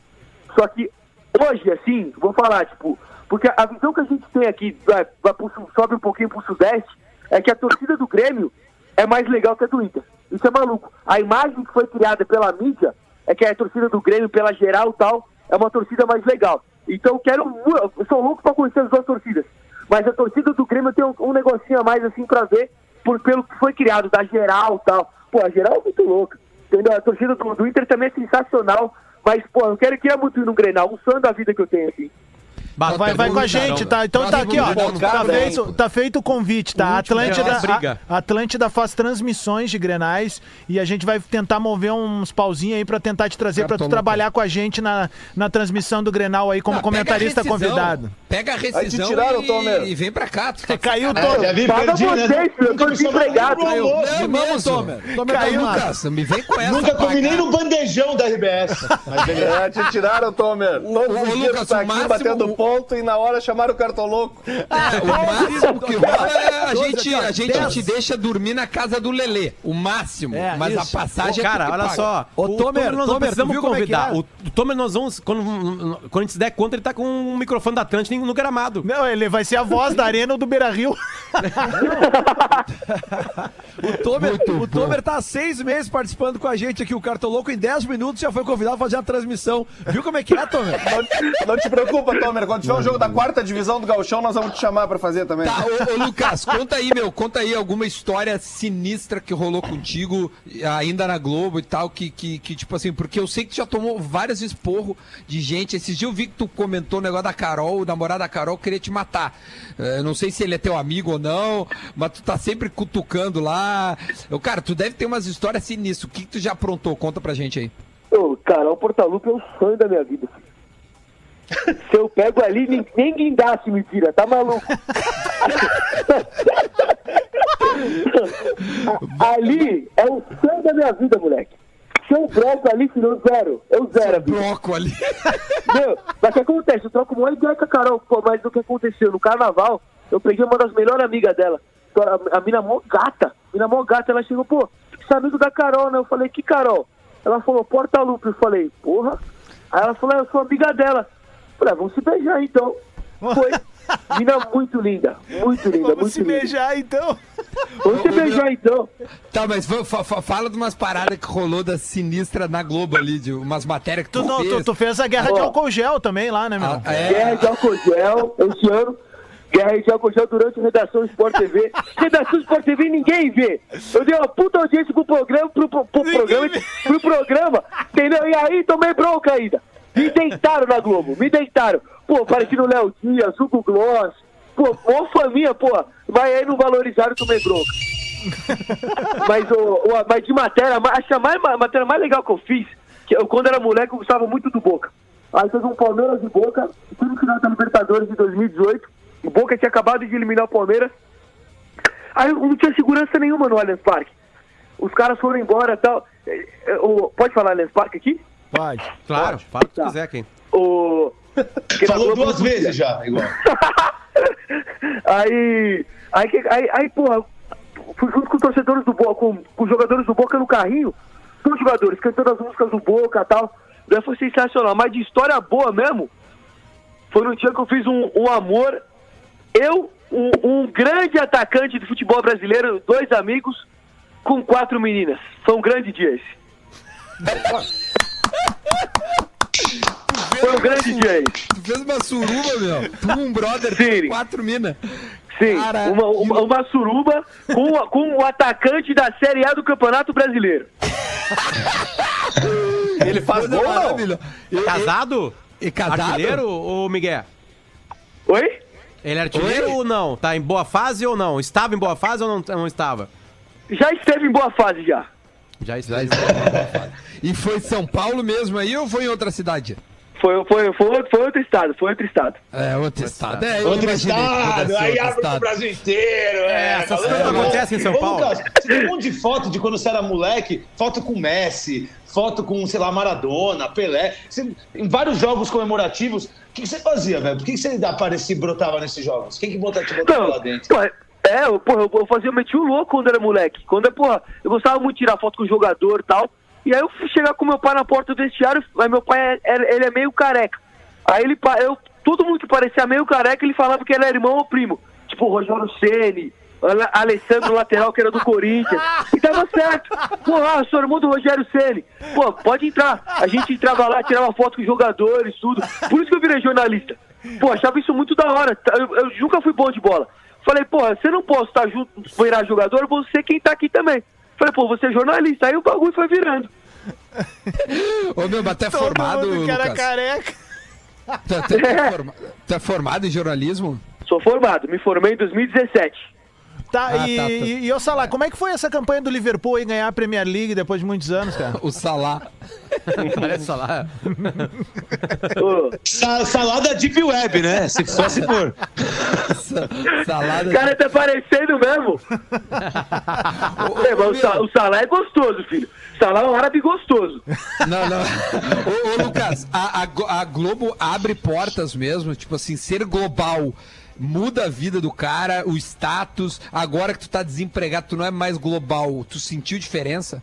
Speaker 12: Só que hoje, assim, vou falar, tipo, porque a visão que a gente tem aqui, vai, vai pro sobe um pouquinho pro Sudeste, é que a torcida do Grêmio é mais legal que a do Inter. Isso é maluco. A imagem que foi criada pela mídia é que a torcida do Grêmio, pela geral e tal, é uma torcida mais legal. Então quero. Eu sou louco pra conhecer as duas torcidas. Mas a torcida do Grêmio tem um, um negocinho a mais assim pra ver por, pelo que foi criado, da geral tal. Pô, a geral é muito louca. Entendeu? A torcida do, do Inter também é sensacional. Mas, pô, eu quero, queria muito no Grenal, um sonho da vida que eu tenho, assim.
Speaker 3: Vai, vai, vai com a gente, tá? Então tá aqui, ó. Tá feito, tá feito o convite, tá? A Atlântida, a, Atlântida faz transmissões de Grenais e a gente vai tentar mover uns pauzinhos aí pra tentar te trazer pra tu trabalhar com a gente na, na transmissão do Grenal aí como comentarista convidado.
Speaker 2: Pega a rescisão
Speaker 6: tiraram,
Speaker 2: e,
Speaker 6: Tomer.
Speaker 2: e vem pra cá. Tu tá
Speaker 3: Caiu o
Speaker 2: É,
Speaker 3: Tomer.
Speaker 13: Já vi
Speaker 12: Paga
Speaker 13: né?
Speaker 12: vocês, filho, eu tô desempregado.
Speaker 13: almoço.
Speaker 2: Não,
Speaker 7: Vamos. Tomer. Tomer
Speaker 2: Caiu. Lucas. Me vem com essa.
Speaker 13: Nunca comi nem no bandejão da RBS. Mas.
Speaker 6: É, te tiraram, Tomer. Todos
Speaker 2: ô,
Speaker 6: os dias
Speaker 2: Lucas,
Speaker 6: tá
Speaker 2: o
Speaker 6: aqui
Speaker 2: máximo-
Speaker 6: batendo
Speaker 2: o-
Speaker 6: ponto e na hora chamaram o cartoloco.
Speaker 2: O máximo que rola é a gente, a gente te deixa dormir na casa do Lelê. O máximo.
Speaker 7: É,
Speaker 2: Mas
Speaker 7: isso.
Speaker 2: a passagem é
Speaker 4: Cara,
Speaker 2: tu que
Speaker 4: olha
Speaker 2: paga.
Speaker 4: só.
Speaker 7: Ô,
Speaker 4: o
Speaker 7: Tomer,
Speaker 4: nós não
Speaker 7: Tomer,
Speaker 4: precisamos
Speaker 7: é
Speaker 4: convidar.
Speaker 7: é?
Speaker 4: O, o Tomer, nós vamos. Quando, quando a gente se der conta, ele tá com um microfone da Atlântica no gramado.
Speaker 3: Não, ele vai ser a voz da Arena ou do Beira Rio.
Speaker 7: O Tomer, o Tomer tá há seis meses participando com a gente aqui. O Cartoloco, em 10 minutos, já foi convidado a fazer uma transmissão. Viu como é que é, Tomer?
Speaker 6: Não, não te preocupa, Tomer. Quando tiver um jogo da quarta divisão do Gauchão, nós vamos te chamar pra fazer também.
Speaker 2: Tá, ô, ô, Lucas, conta aí, meu, conta aí alguma história sinistra que rolou contigo, ainda na Globo e tal, que, que, que, tipo assim, porque eu sei que tu já tomou vários esporros de gente. Esses dias eu vi que tu comentou o negócio da Carol, o namorado da Carol queria te matar. Eh, Eu não sei se ele é teu amigo ou não, mas tu tá sempre cutucando lá. Eu, cara, tu deve ter umas histórias sinistras. O que, que tu já aprontou? Conta pra gente aí.
Speaker 12: Ô, Carol Portalupe é o sonho da minha vida. Se eu pego ali, nem, nem guindaste me tira, tá maluco? ali é o sonho da minha vida, moleque. Eu broco ali, filho, zero. Eu zero.
Speaker 2: Bloco ali.
Speaker 12: Meu, mas o que acontece? Eu troco uma ideia com a Carol, pô, mas o que aconteceu? No carnaval, eu peguei uma das melhores amigas dela. A, a mina mó gata. Mina mó gata, ela chegou, pô, você é amigo da Carol, né? Eu falei, que Carol? Ela falou, Porta Lupe. Eu falei, porra. Aí ela falou, "Ah, eu sou amiga dela. Eu falei, ah, vamos se beijar então. Foi. Mina muito linda. Muito linda,
Speaker 3: Vamos
Speaker 12: muito
Speaker 3: se
Speaker 12: linda.
Speaker 3: beijar, então.
Speaker 12: Vamos se beijar então.
Speaker 2: Tá, mas fa- fa- fa- fala de umas paradas que rolou da sinistra na Globo ali, de umas matérias que tu,
Speaker 3: Tu, não,
Speaker 2: fez.
Speaker 3: tu, tu fez a guerra de
Speaker 12: Ó.
Speaker 3: álcool gel também lá, né, meu?
Speaker 2: Ah, é,
Speaker 12: Guerra de álcool gel, esse ano. Guerra de álcool gel durante a redação Sport TV. Redação Sport TV ninguém vê. Eu dei uma puta audiência pro programa, pro, pro, pro programa, pro programa, entendeu? E aí tomei bronca ainda. Me deitaram na Globo, me deitaram. Pô, parecendo Léo Dias, Hugo Gloss. Pô, mó família, pô. Mas aí não valorizaram, tomei bronca. Mas, o, o- mas de matéria, ma- acho que a, mais, a matéria mais legal que eu fiz, que eu, quando era moleque, eu gostava muito do Boca. Aí fez um Palmeiras e Boca, tudo no final da Libertadores de 2018. O Boca tinha acabado de eliminar o Palmeiras. Aí não tinha segurança nenhuma no Allianz Parque. Os caras foram embora e tal. Eh, o- Pode falar Allianz Parque aqui?
Speaker 3: Pode.
Speaker 4: Claro, fala o que tu
Speaker 12: Tá.
Speaker 4: quiser, quem.
Speaker 12: O...
Speaker 13: Falou duas vezes já, igual.
Speaker 12: aí, aí, aí, aí, porra, fui junto com os torcedores do Boca, com, com os jogadores do Boca no carrinho, com os jogadores cantando as músicas do Boca e tal. Daí foi sensacional. Mas de história boa mesmo, foi no dia que eu fiz um, um amor. Eu, um, um grande atacante do futebol brasileiro, dois amigos, com quatro meninas. Foi um grande dia esse. Foi um grande dia.
Speaker 2: Tu fez uma suruba, meu. Tu, um brother,
Speaker 12: Sim.
Speaker 2: quatro minas.
Speaker 12: Sim,
Speaker 2: Cara,
Speaker 12: uma, uma, uma suruba com, com o atacante da Série A do Campeonato Brasileiro.
Speaker 6: Ele faz gol, não?
Speaker 2: E-
Speaker 4: Casado?
Speaker 2: E, e casado?
Speaker 4: Artilheiro ou Miguel?
Speaker 12: Oi?
Speaker 4: Ele é artilheiro
Speaker 2: Oi?
Speaker 4: ou não? Tá em boa fase ou não? Estava em boa fase ou não, não estava?
Speaker 12: Já esteve em boa fase já.
Speaker 4: Já está.
Speaker 2: E foi São Paulo mesmo aí ou foi em outra cidade?
Speaker 12: Foi, foi, foi, outro- foi outro estado, foi outro estado.
Speaker 2: É, outro estado. É,
Speaker 13: Outro estado, aí abre pro. Brasil inteiro. É,
Speaker 4: essas
Speaker 13: galera.
Speaker 4: coisas acontecem em São Paulo.
Speaker 13: Lucas, você tem um monte de foto de quando você era moleque, foto com Messi, foto com, sei lá, Maradona, Pelé. Você- em vários jogos comemorativos, o que, que você fazia, velho? Por que, que você aparecia e brotava nesses jogos? Quem que bota, te botava
Speaker 12: Não,
Speaker 13: lá dentro?
Speaker 12: pô, é, eu, porra, eu, eu fazia, eu metia o louco quando era moleque. Quando eu, porra, eu gostava muito de tirar foto com o jogador e tal. E aí eu fui chegar com meu pai na porta do vestiário, mas meu pai, é, é- ele é meio careca. Aí ele, eu, todo mundo que parecia meio careca, ele falava que ele era irmão ou primo. Tipo, Rogério Ceni, Ale- Alessandro lateral, que era do Corinthians. E tava certo. Pô, ah, sou irmão do Rogério Ceni. Pô, pode entrar. A gente entrava lá, tirava foto com os jogadores, tudo. Por isso que eu virei jornalista. Pô, achava isso muito da hora. Eu, eu nunca fui bom de bola. Falei, pô, você não posso estar junto, virar jogador, você quem tá aqui também. Falei, pô, você é jornalista. Aí o bagulho foi virando.
Speaker 2: Ô, meu, mas tu é
Speaker 3: Todo
Speaker 2: formado,
Speaker 3: mundo que era
Speaker 2: Lucas?
Speaker 3: careca.
Speaker 2: Tu- tu é é formado em jornalismo?
Speaker 12: Sou formado, me formei em 2017.
Speaker 3: Tá,
Speaker 2: Ah,
Speaker 3: e,
Speaker 2: tá, tá.
Speaker 3: e, e ô Salah, como é que foi essa campanha do Liverpool em ganhar a Premier League depois de muitos anos, cara?
Speaker 2: O Salah.
Speaker 4: Parece lá.
Speaker 8: Sa- salada Deep Web, né? Se fosse por.
Speaker 2: Salada.
Speaker 12: O cara tá parecendo mesmo. É, o, Sa- o Salah é gostoso, filho. Salah é um árabe gostoso.
Speaker 2: Não, não. Ô, ô, Lucas, a, a a Globo abre portas mesmo, tipo assim, ser global. Muda a vida do cara, o status. Agora que tu tá desempregado, tu não é mais global. Tu sentiu diferença?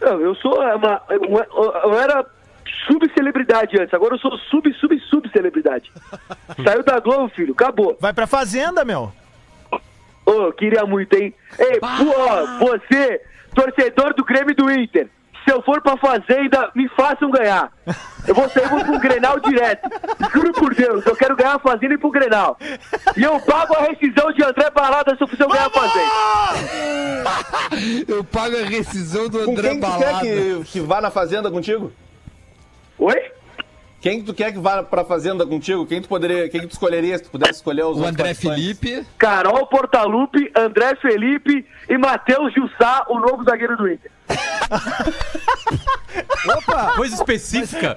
Speaker 12: Não, eu sou uma, uma- eu era subcelebridade antes, agora eu sou sub, sub, subcelebridade. Saiu da Globo, filho, acabou.
Speaker 3: Vai pra Fazenda, meu.
Speaker 12: Ô, queria muito, hein? Ei, pô, você, torcedor do Grêmio e do Inter, se eu for pra Fazenda, me façam ganhar. Eu vou sair vou pro Grenal direto. Juro por Deus, eu quero ganhar a Fazenda e ir pro Grenal. E eu pago a rescisão de André Balada se eu fizer ganhar a Fazenda.
Speaker 2: Eu pago a rescisão do
Speaker 6: Com
Speaker 2: André
Speaker 6: quem tu quer
Speaker 2: Balada.
Speaker 6: que, que vá na fazenda contigo?
Speaker 12: Oi?
Speaker 6: Quem que tu quer que vá pra fazenda contigo? Quem tu poderia, quem que tu escolheria se tu pudesse escolher os
Speaker 2: O André? Felipe.
Speaker 12: Carol Portalupe, André Felipe e Matheus Jussá, o novo zagueiro do Inter.
Speaker 7: Opa!
Speaker 4: Coisa específica.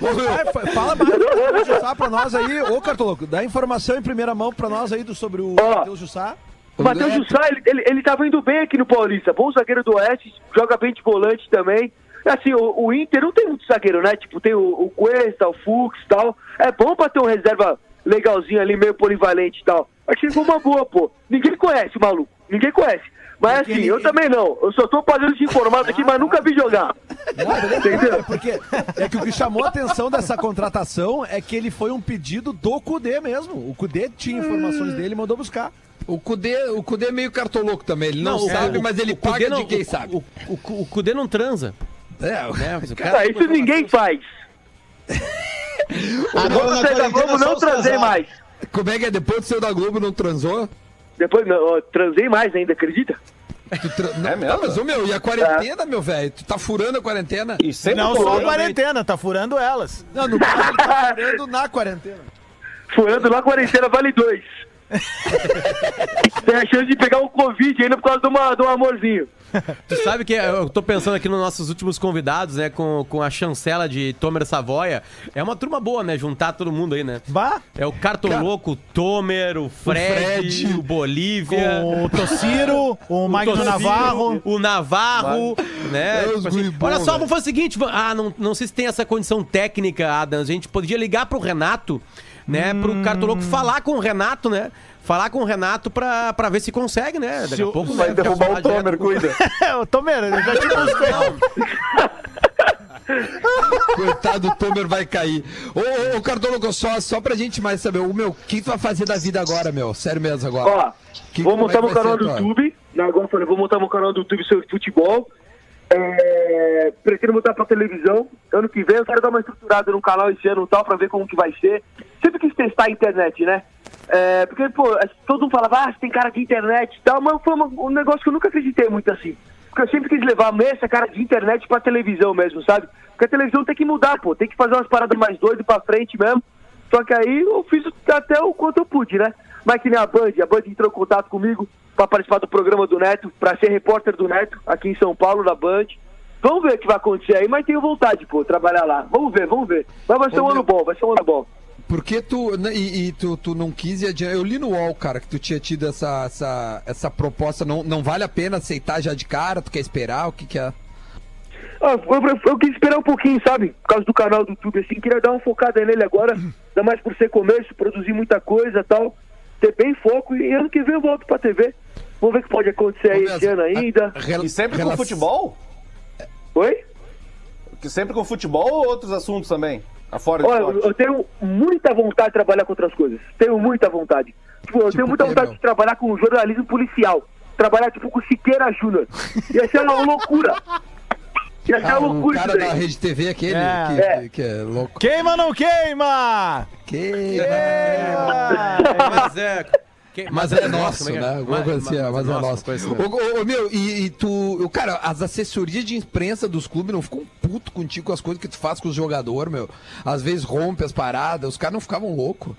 Speaker 7: Vai, Fala mais do Jussá pra nós aí. Ô, Cartoloco, dá informação em primeira mão pra nós aí do, sobre o
Speaker 12: Ó.
Speaker 7: Matheus Jussá.
Speaker 12: O Matheus Jussá, ele, ele, ele tava indo bem aqui no Paulista. Bom zagueiro do Oeste, joga bem de volante também. Assim, o, o Inter não tem muito zagueiro, né? Tipo, tem o, o Cuesta, o Fux e tal. É bom pra ter um reserva legalzinho ali, meio polivalente e tal. Acho que ele foi uma boa, pô. Ninguém conhece o maluco. Ninguém conhece. Mas assim, eu também não. Eu só tô fazendo de informado aqui, mas nunca vi jogar.
Speaker 7: É porque é que o que chamou a atenção dessa contratação é que ele foi um pedido do Cudê mesmo. O Cudê tinha informações dele e mandou buscar.
Speaker 2: O Cudê, o Cudê é meio cartoloco também. Ele não,
Speaker 4: o-
Speaker 2: sabe,
Speaker 4: o-
Speaker 2: mas ele
Speaker 4: Cudê
Speaker 2: paga
Speaker 4: não-
Speaker 2: de quem
Speaker 4: o-
Speaker 2: sabe.
Speaker 4: O, o, o Cudê não transa.
Speaker 2: É,
Speaker 4: né? Mas o
Speaker 12: Cara,
Speaker 4: cara-
Speaker 12: isso ninguém faz.
Speaker 13: Agora na
Speaker 12: Você da Globo não transei mais.
Speaker 2: Como é que é? Depois do seu da Globo não transou?
Speaker 12: Depois, não, transei mais ainda, acredita?
Speaker 2: Tu tra... não,
Speaker 6: É mesmo?
Speaker 2: tá, mas, ô, meu, e a quarentena, meu velho? Tu tá furando a quarentena?
Speaker 6: E
Speaker 3: Não só a
Speaker 6: né?
Speaker 3: quarentena, tá furando elas.
Speaker 7: Não, no caso, tá furando na quarentena.
Speaker 12: Furando lá, quarentena vale dois. Tem a chance de pegar um Covid ainda por causa de, uma, de um amorzinho.
Speaker 4: Tu sabe que eu tô pensando aqui nos nossos últimos convidados, né? Com, com a chancela de Tomer Savoia. É uma turma boa, né? Juntar todo mundo aí, né?
Speaker 3: Bah,
Speaker 4: É o Cartoloco, o Tomer, o Fred, o,
Speaker 2: Fred,
Speaker 4: Bolívia.
Speaker 3: o Tociro, o Magno
Speaker 4: Tociro,
Speaker 3: Navarro.
Speaker 4: O Navarro, né? Tipo assim,
Speaker 2: bom,
Speaker 4: olha só, vamos fazer o seguinte. Ah, não, não sei se tem essa condição técnica, Adams. A gente podia ligar pro Renato, né? Pro Cartoloco falar com o Renato, né? Falar com o Renato pra, pra ver se consegue, né? Daqui a
Speaker 3: o-
Speaker 4: pouco
Speaker 6: Vai
Speaker 4: né,
Speaker 6: derrubar o Tomer, cuida.
Speaker 3: Ô, Tomer, eu já te busco.
Speaker 2: Coitado, o Tomer vai cair. Ô, ô, ô Cartoloco, só, só pra gente mais saber, o meu, o que tu vai fazer da vida agora, meu? Sério mesmo agora.
Speaker 12: Ó,
Speaker 2: Que-
Speaker 12: vou montar
Speaker 2: é que
Speaker 12: meu canal do YouTube. Agora eu falei, vou montar meu canal do YouTube sobre futebol. É, pretendo montar pra televisão. Ano que vem eu quero dar uma estruturada no canal esse ano e tal, pra ver como que vai ser. Sempre quis testar a internet, né? É, porque, pô, todo mundo falava, ah, você tem cara de internet e tal, mas foi um negócio que eu nunca acreditei muito assim. Porque eu sempre quis levar essa cara de internet pra televisão mesmo, sabe? Porque a televisão tem que mudar, pô, tem que fazer umas paradas mais doidas pra frente mesmo. Só que aí eu fiz até o quanto eu pude, né? Mas que nem a Band, a Band entrou em contato comigo pra participar do programa do Neto, pra ser repórter do Neto, aqui em São Paulo, na Band. Vamos ver o que vai acontecer aí, mas tenho vontade, pô, trabalhar lá. Vamos ver, vamos ver. Mas vai ser um ano bom, vai ser um ano bom.
Speaker 2: Por que tu. né, E, e tu, tu não quis ir adiante? Eu li no UOL, cara, que tu tinha tido essa, essa, essa proposta. Não, não vale a pena aceitar já de cara? Tu quer esperar? O que, que é?
Speaker 12: Ah, eu, eu- eu quis esperar um pouquinho, sabe? Por causa do canal do YouTube, assim, queria dar uma focada nele agora, ainda mais por ser começo, produzir muita coisa e tal, ter bem foco e ano que vem eu volto pra TV. Vamos ver o que pode acontecer aí esse ano ainda.
Speaker 6: E sempre com futebol?
Speaker 12: Oi?
Speaker 6: Que sempre com futebol ou outros assuntos também? Afora
Speaker 12: Olha,
Speaker 6: esporte?
Speaker 12: eu, eu tenho muita vontade de trabalhar com outras coisas. Tenho muita vontade. Tipo, eu tenho muita vontade
Speaker 2: meu?
Speaker 12: de trabalhar com jornalismo policial. Trabalhar, tipo, com Siqueira Júnior. Ia ser uma loucura. Ia ser
Speaker 2: Ah,
Speaker 12: uma
Speaker 2: o
Speaker 12: loucura
Speaker 2: cara
Speaker 12: isso
Speaker 2: da. Rede TV, aquele
Speaker 3: É.
Speaker 2: que,
Speaker 12: É.
Speaker 2: que- é louco.
Speaker 3: Queima ou não queima?
Speaker 2: Que...
Speaker 4: Mas é. que-
Speaker 2: Mas é nosso,
Speaker 4: é
Speaker 2: né?
Speaker 4: é?
Speaker 2: Alguma coisa assim, é, mas é nosso.
Speaker 4: assim, né?
Speaker 2: Ô, ô, ô, meu, e, e tu. o Cara, as assessorias de imprensa dos clubes não ficam puto contigo com as coisas que tu faz com os jogadores, meu. Às vezes rompe as paradas, os caras não ficavam loucos.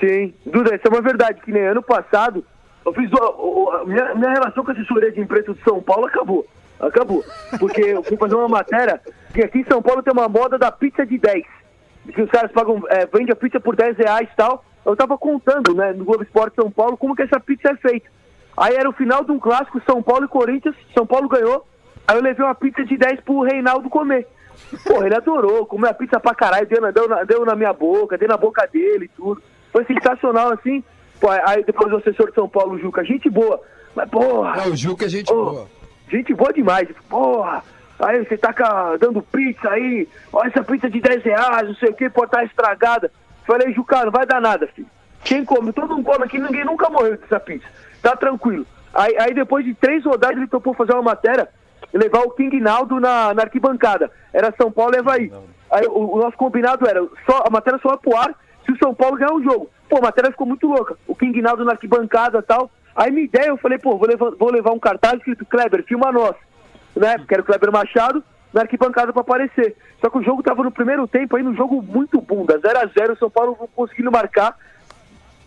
Speaker 12: Sim, Duda, isso é uma verdade, que nem ano passado, eu fiz. o- o- a minha, minha relação com a assessoria de imprensa de São Paulo acabou. Acabou. Porque eu fui fazer uma matéria que aqui em São Paulo tem uma moda da pizza de 10. Que os caras pagam, é, vende a pizza por 10 reais e tal. Eu tava contando, né, no Globo Esporte São Paulo, como que essa pizza é feita. Aí era o final de um clássico, São Paulo e Corinthians. São Paulo ganhou. Aí eu levei uma pizza de 10 pro Reinaldo comer. Porra, ele adorou, comeu a pizza pra caralho, deu na, deu, na, deu na minha boca, deu na boca dele e tudo. Foi sensacional, assim. Pô, aí depois o assessor de São Paulo, Juca, gente boa. Mas, porra.
Speaker 2: É, o Juca é gente boa.
Speaker 12: Gente boa demais. Porra. Aí você tá dando pizza aí, olha essa pizza de 10 reais, não sei o que, pode estar estragada. Falei, Juca, não vai dar nada, filho. Quem come, todo mundo come aqui, ninguém nunca morreu dessa pizza. Tá tranquilo. Aí, aí depois de três rodadas ele topou fazer uma matéria levar o King Naldo na, na arquibancada. Era São Paulo e Havaí. Aí o, o nosso combinado era, só, a matéria só vai pro ar se o São Paulo ganhar o jogo. Pô, a matéria ficou muito louca. O King Naldo na arquibancada e tal. Aí minha ideia, eu falei, pô, vou levar, vou levar um cartaz escrito Kleber, filma nós. Né? Porque era o Kleber Machado na arquibancada pra aparecer. Só que o jogo tava no primeiro tempo aí, no jogo muito bunda, 0 a 0 o São Paulo não conseguindo marcar.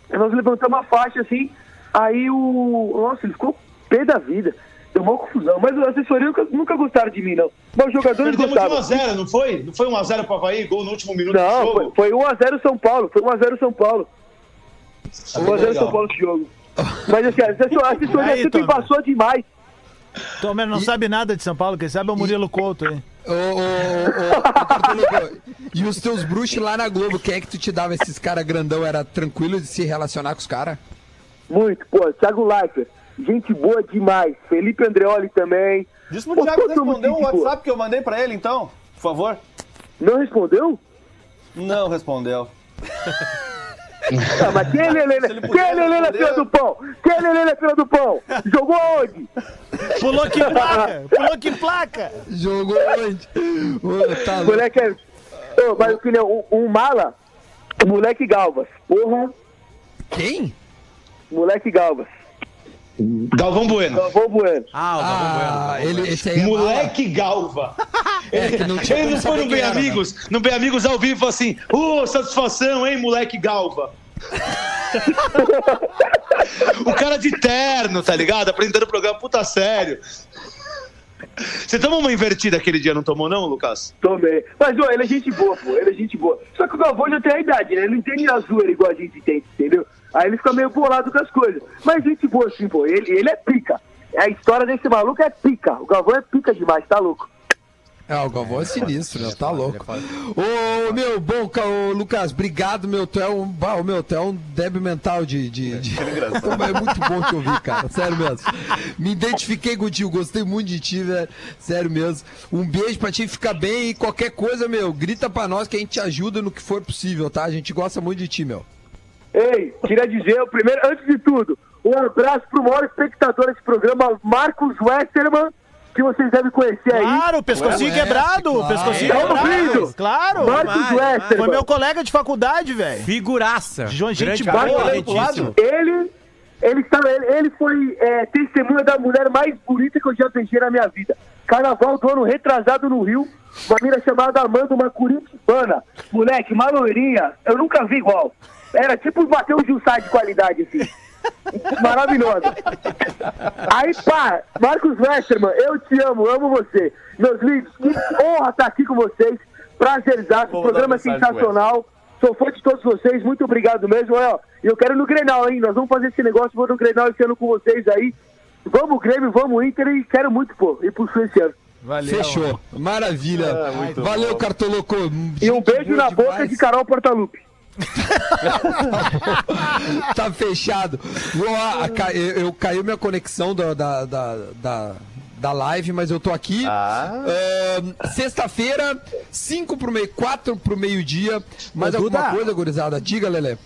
Speaker 12: Nós levantamos a faixa assim, aí o. Nossa, ele ficou pé da vida. Deu uma confusão. Mas a assessoria nunca, nunca gostaram de mim, não. Mas os jogadores
Speaker 13: Perdemos de
Speaker 12: gostavam.
Speaker 13: 1x0, não foi? Não foi 1x0 pro Havaí, gol no último minuto do
Speaker 12: Não,
Speaker 13: jogo?
Speaker 12: foi, foi 1x0 São Paulo. Foi 1x0 São Paulo.
Speaker 13: Ah,
Speaker 12: 1x0
Speaker 13: legal.
Speaker 12: São Paulo esse jogo. Mas assim, a assessoria, a assessoria
Speaker 3: Aí,
Speaker 12: sempre passou demais.
Speaker 3: Tomer não sabe nada de São Paulo, quem sabe é o Murilo Couto, hein?
Speaker 2: Ô, ô, ô, e os teus bruxos lá na Globo, quem é que tu te dava esses caras grandão? Era tranquilo de se relacionar com os caras?
Speaker 12: Muito, pô. Thiago Leifert, gente boa demais. Felipe Andreoli também.
Speaker 6: Diz pro
Speaker 12: Pô,
Speaker 6: Thiago
Speaker 12: mundo
Speaker 6: responder o. WhatsApp que eu mandei pra ele, então, por favor.
Speaker 12: Não respondeu?
Speaker 6: Não respondeu.
Speaker 12: Ah, mas quem é Lelê? Quem é Lelê na fila do pão? Quem é Lelê na fila do pão? Jogou onde?
Speaker 3: Pulou que placa! Pulou que placa!
Speaker 2: Jogou onde? Ô, tá.
Speaker 12: Moleque é. Ô, mas que nem um, um mala, o moleque Galvas. Porra.
Speaker 2: Quem?
Speaker 12: Moleque Galvas.
Speaker 13: Galvão Bueno.
Speaker 12: Galvão Bueno.
Speaker 4: Ah, o Galvão
Speaker 2: Ah,
Speaker 4: Bueno.
Speaker 2: ele, esse aí é
Speaker 13: Moleque Galva.
Speaker 2: É, que não tinha
Speaker 13: Ele
Speaker 2: como
Speaker 13: não foi no Bem
Speaker 2: era, né?
Speaker 13: Amigos, no Bem Amigos ao vivo falou assim: Ô, satisfação, hein, moleque Galva. o cara de terno, tá ligado? Apresentando o programa, puta sério. Você tomou uma invertida aquele dia, não tomou, não, Lucas?
Speaker 12: Tomei. Mas, ô, ele é gente boa, pô. Ele é gente boa. Só que o Galvão já tem a idade, né? Ele não entende a zoeira igual a gente tem, entendeu? Aí ele fica meio bolado com as coisas. Mas gente boa, assim, pô. Ele, ele é pica. A história desse maluco é pica. O Galvão é pica demais, tá louco?
Speaker 2: É, o Galvão é sinistro, né? Tá louco. Ô, meu, bom, ô, Lucas, obrigado, meu. Tu é um, bah, meu, tu é um débil mental de. de, de... É muito bom te ouvir, cara. Sério mesmo. Me identifiquei contigo, gostei muito de ti, velho. Sério mesmo. Um beijo pra ti, fica bem e qualquer coisa, meu, grita pra nós que a gente te ajuda no que for possível, tá? A gente gosta muito de ti, meu.
Speaker 12: Ei, queria dizer, o primeiro, antes de tudo, um abraço pro maior espectador desse programa, Marcos Westerman, que vocês devem conhecer aí.
Speaker 3: Claro, pescocinho
Speaker 2: Ué,
Speaker 3: quebrado,
Speaker 2: claro.
Speaker 3: pescocinho
Speaker 12: Tá
Speaker 3: quebrado. Claro.
Speaker 12: Marcos. Westerman.
Speaker 3: Foi meu colega de faculdade, velho.
Speaker 4: Figuraça.
Speaker 3: João, gente boa,
Speaker 4: talentíssimo.
Speaker 12: Ele, ele, tá, ele, ele foi é, testemunha da mulher mais bonita que eu já beijei na minha vida. Carnaval do ano retrasado no Rio, uma menina chamada Amanda, uma curitibana. Moleque, uma loirinha, eu nunca vi igual. Era tipo o Matheus Jussá de qualidade, assim. Maravilhosa. Aí, pá, Marcos Westerman, eu te amo, amo você. Meus lindos, que honra estar aqui com vocês. Prazerzaço, o
Speaker 6: Vou
Speaker 12: programa é sensacional. Sou fã de todos vocês, muito obrigado mesmo. E eu quero ir no Grenal, hein? Nós vamos fazer esse negócio, vou no Grenal esse ano com vocês aí. Vamos Grêmio, vamos Inter e quero muito, pô, ir pro Sul esse ano.
Speaker 3: Valeu.
Speaker 2: Fechou. Maravilha. Valeu, Cartoloco.
Speaker 12: E um beijo na boca de Carol Portalupe.
Speaker 2: tá fechado. Eu, eu caiu minha conexão da, da, da, da, da live, mas eu tô aqui. Ahn, Sexta-feira, 5 pro meio, 4 pro meio-dia. Mais
Speaker 7: Ô,
Speaker 2: alguma
Speaker 7: Duda.
Speaker 2: coisa, gurizada? Diga, Lelê.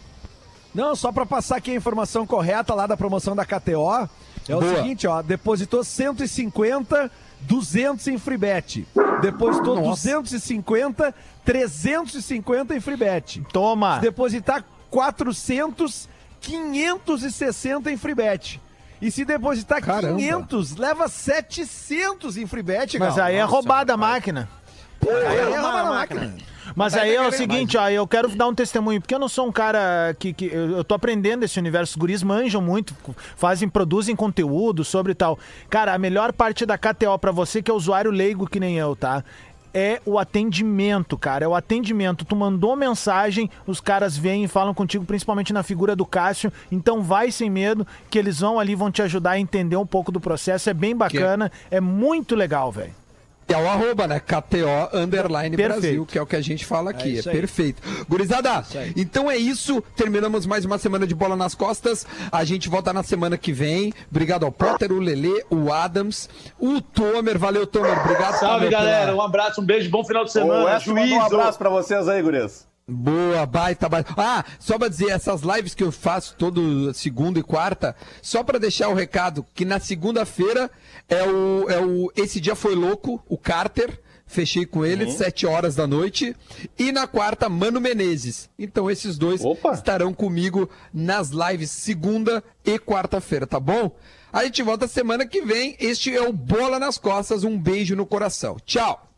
Speaker 7: Não, só pra passar aqui a informação correta lá da promoção da KTO. É o
Speaker 2: Boa.
Speaker 7: seguinte, ó, depositou 150, 200 em free bet. Depositou
Speaker 2: Nossa.
Speaker 7: 250, 350 em free bet.
Speaker 3: Toma.
Speaker 7: Se depositar 400, 560 em free bet. E se depositar
Speaker 2: Caramba.
Speaker 7: 500, leva 700 em free bet,
Speaker 3: Mas
Speaker 7: Gal.
Speaker 3: aí é roubada a máquina.
Speaker 7: Aí rouba na máquina.
Speaker 3: Mas aí é o seguinte, ó, eu quero dar um testemunho, porque eu não sou um cara que. que eu, eu tô aprendendo esse universo. Os guris manjam muito, fazem, produzem conteúdo sobre tal. Cara, a melhor parte da KTO pra você que é usuário leigo que nem eu, tá? É o atendimento, cara. É o atendimento. Tu mandou mensagem, os caras vêm e falam contigo, principalmente na figura do Cássio. Então vai sem medo, que eles vão ali, vão te ajudar a entender um pouco do processo. É bem bacana, é muito legal, velho.
Speaker 2: É o arroba, né? KTO Underline
Speaker 3: Perfeito.
Speaker 2: Brasil, que é o que a gente fala aqui. É,
Speaker 7: aí.
Speaker 2: perfeito. Gurizada, então é isso. Terminamos mais uma semana de bola nas costas. A gente volta na semana que vem. Obrigado ao Potter, o Lelê, o Adams, o Tomer. Valeu, Tomer. Obrigado.
Speaker 8: Salve,
Speaker 2: Tomer,
Speaker 8: galera.
Speaker 2: pela-
Speaker 8: Um abraço, um beijo, bom final de semana.
Speaker 6: West mandou um
Speaker 8: Juízo.
Speaker 6: abraço pra vocês aí, gurias.
Speaker 2: Boa, baita, baita. Ah, só pra dizer, essas lives que eu faço todo segunda e quarta, só pra deixar o recado que na segunda-feira é o, é o Esse Dia Foi Louco, o Carter. Fechei com ele, sete horas da noite. E na quarta, Mano Menezes. Então esses dois estarão comigo nas lives segunda e quarta-feira, tá bom? A gente volta semana que vem. Este é o Bola nas Costas. Um beijo no coração. Tchau!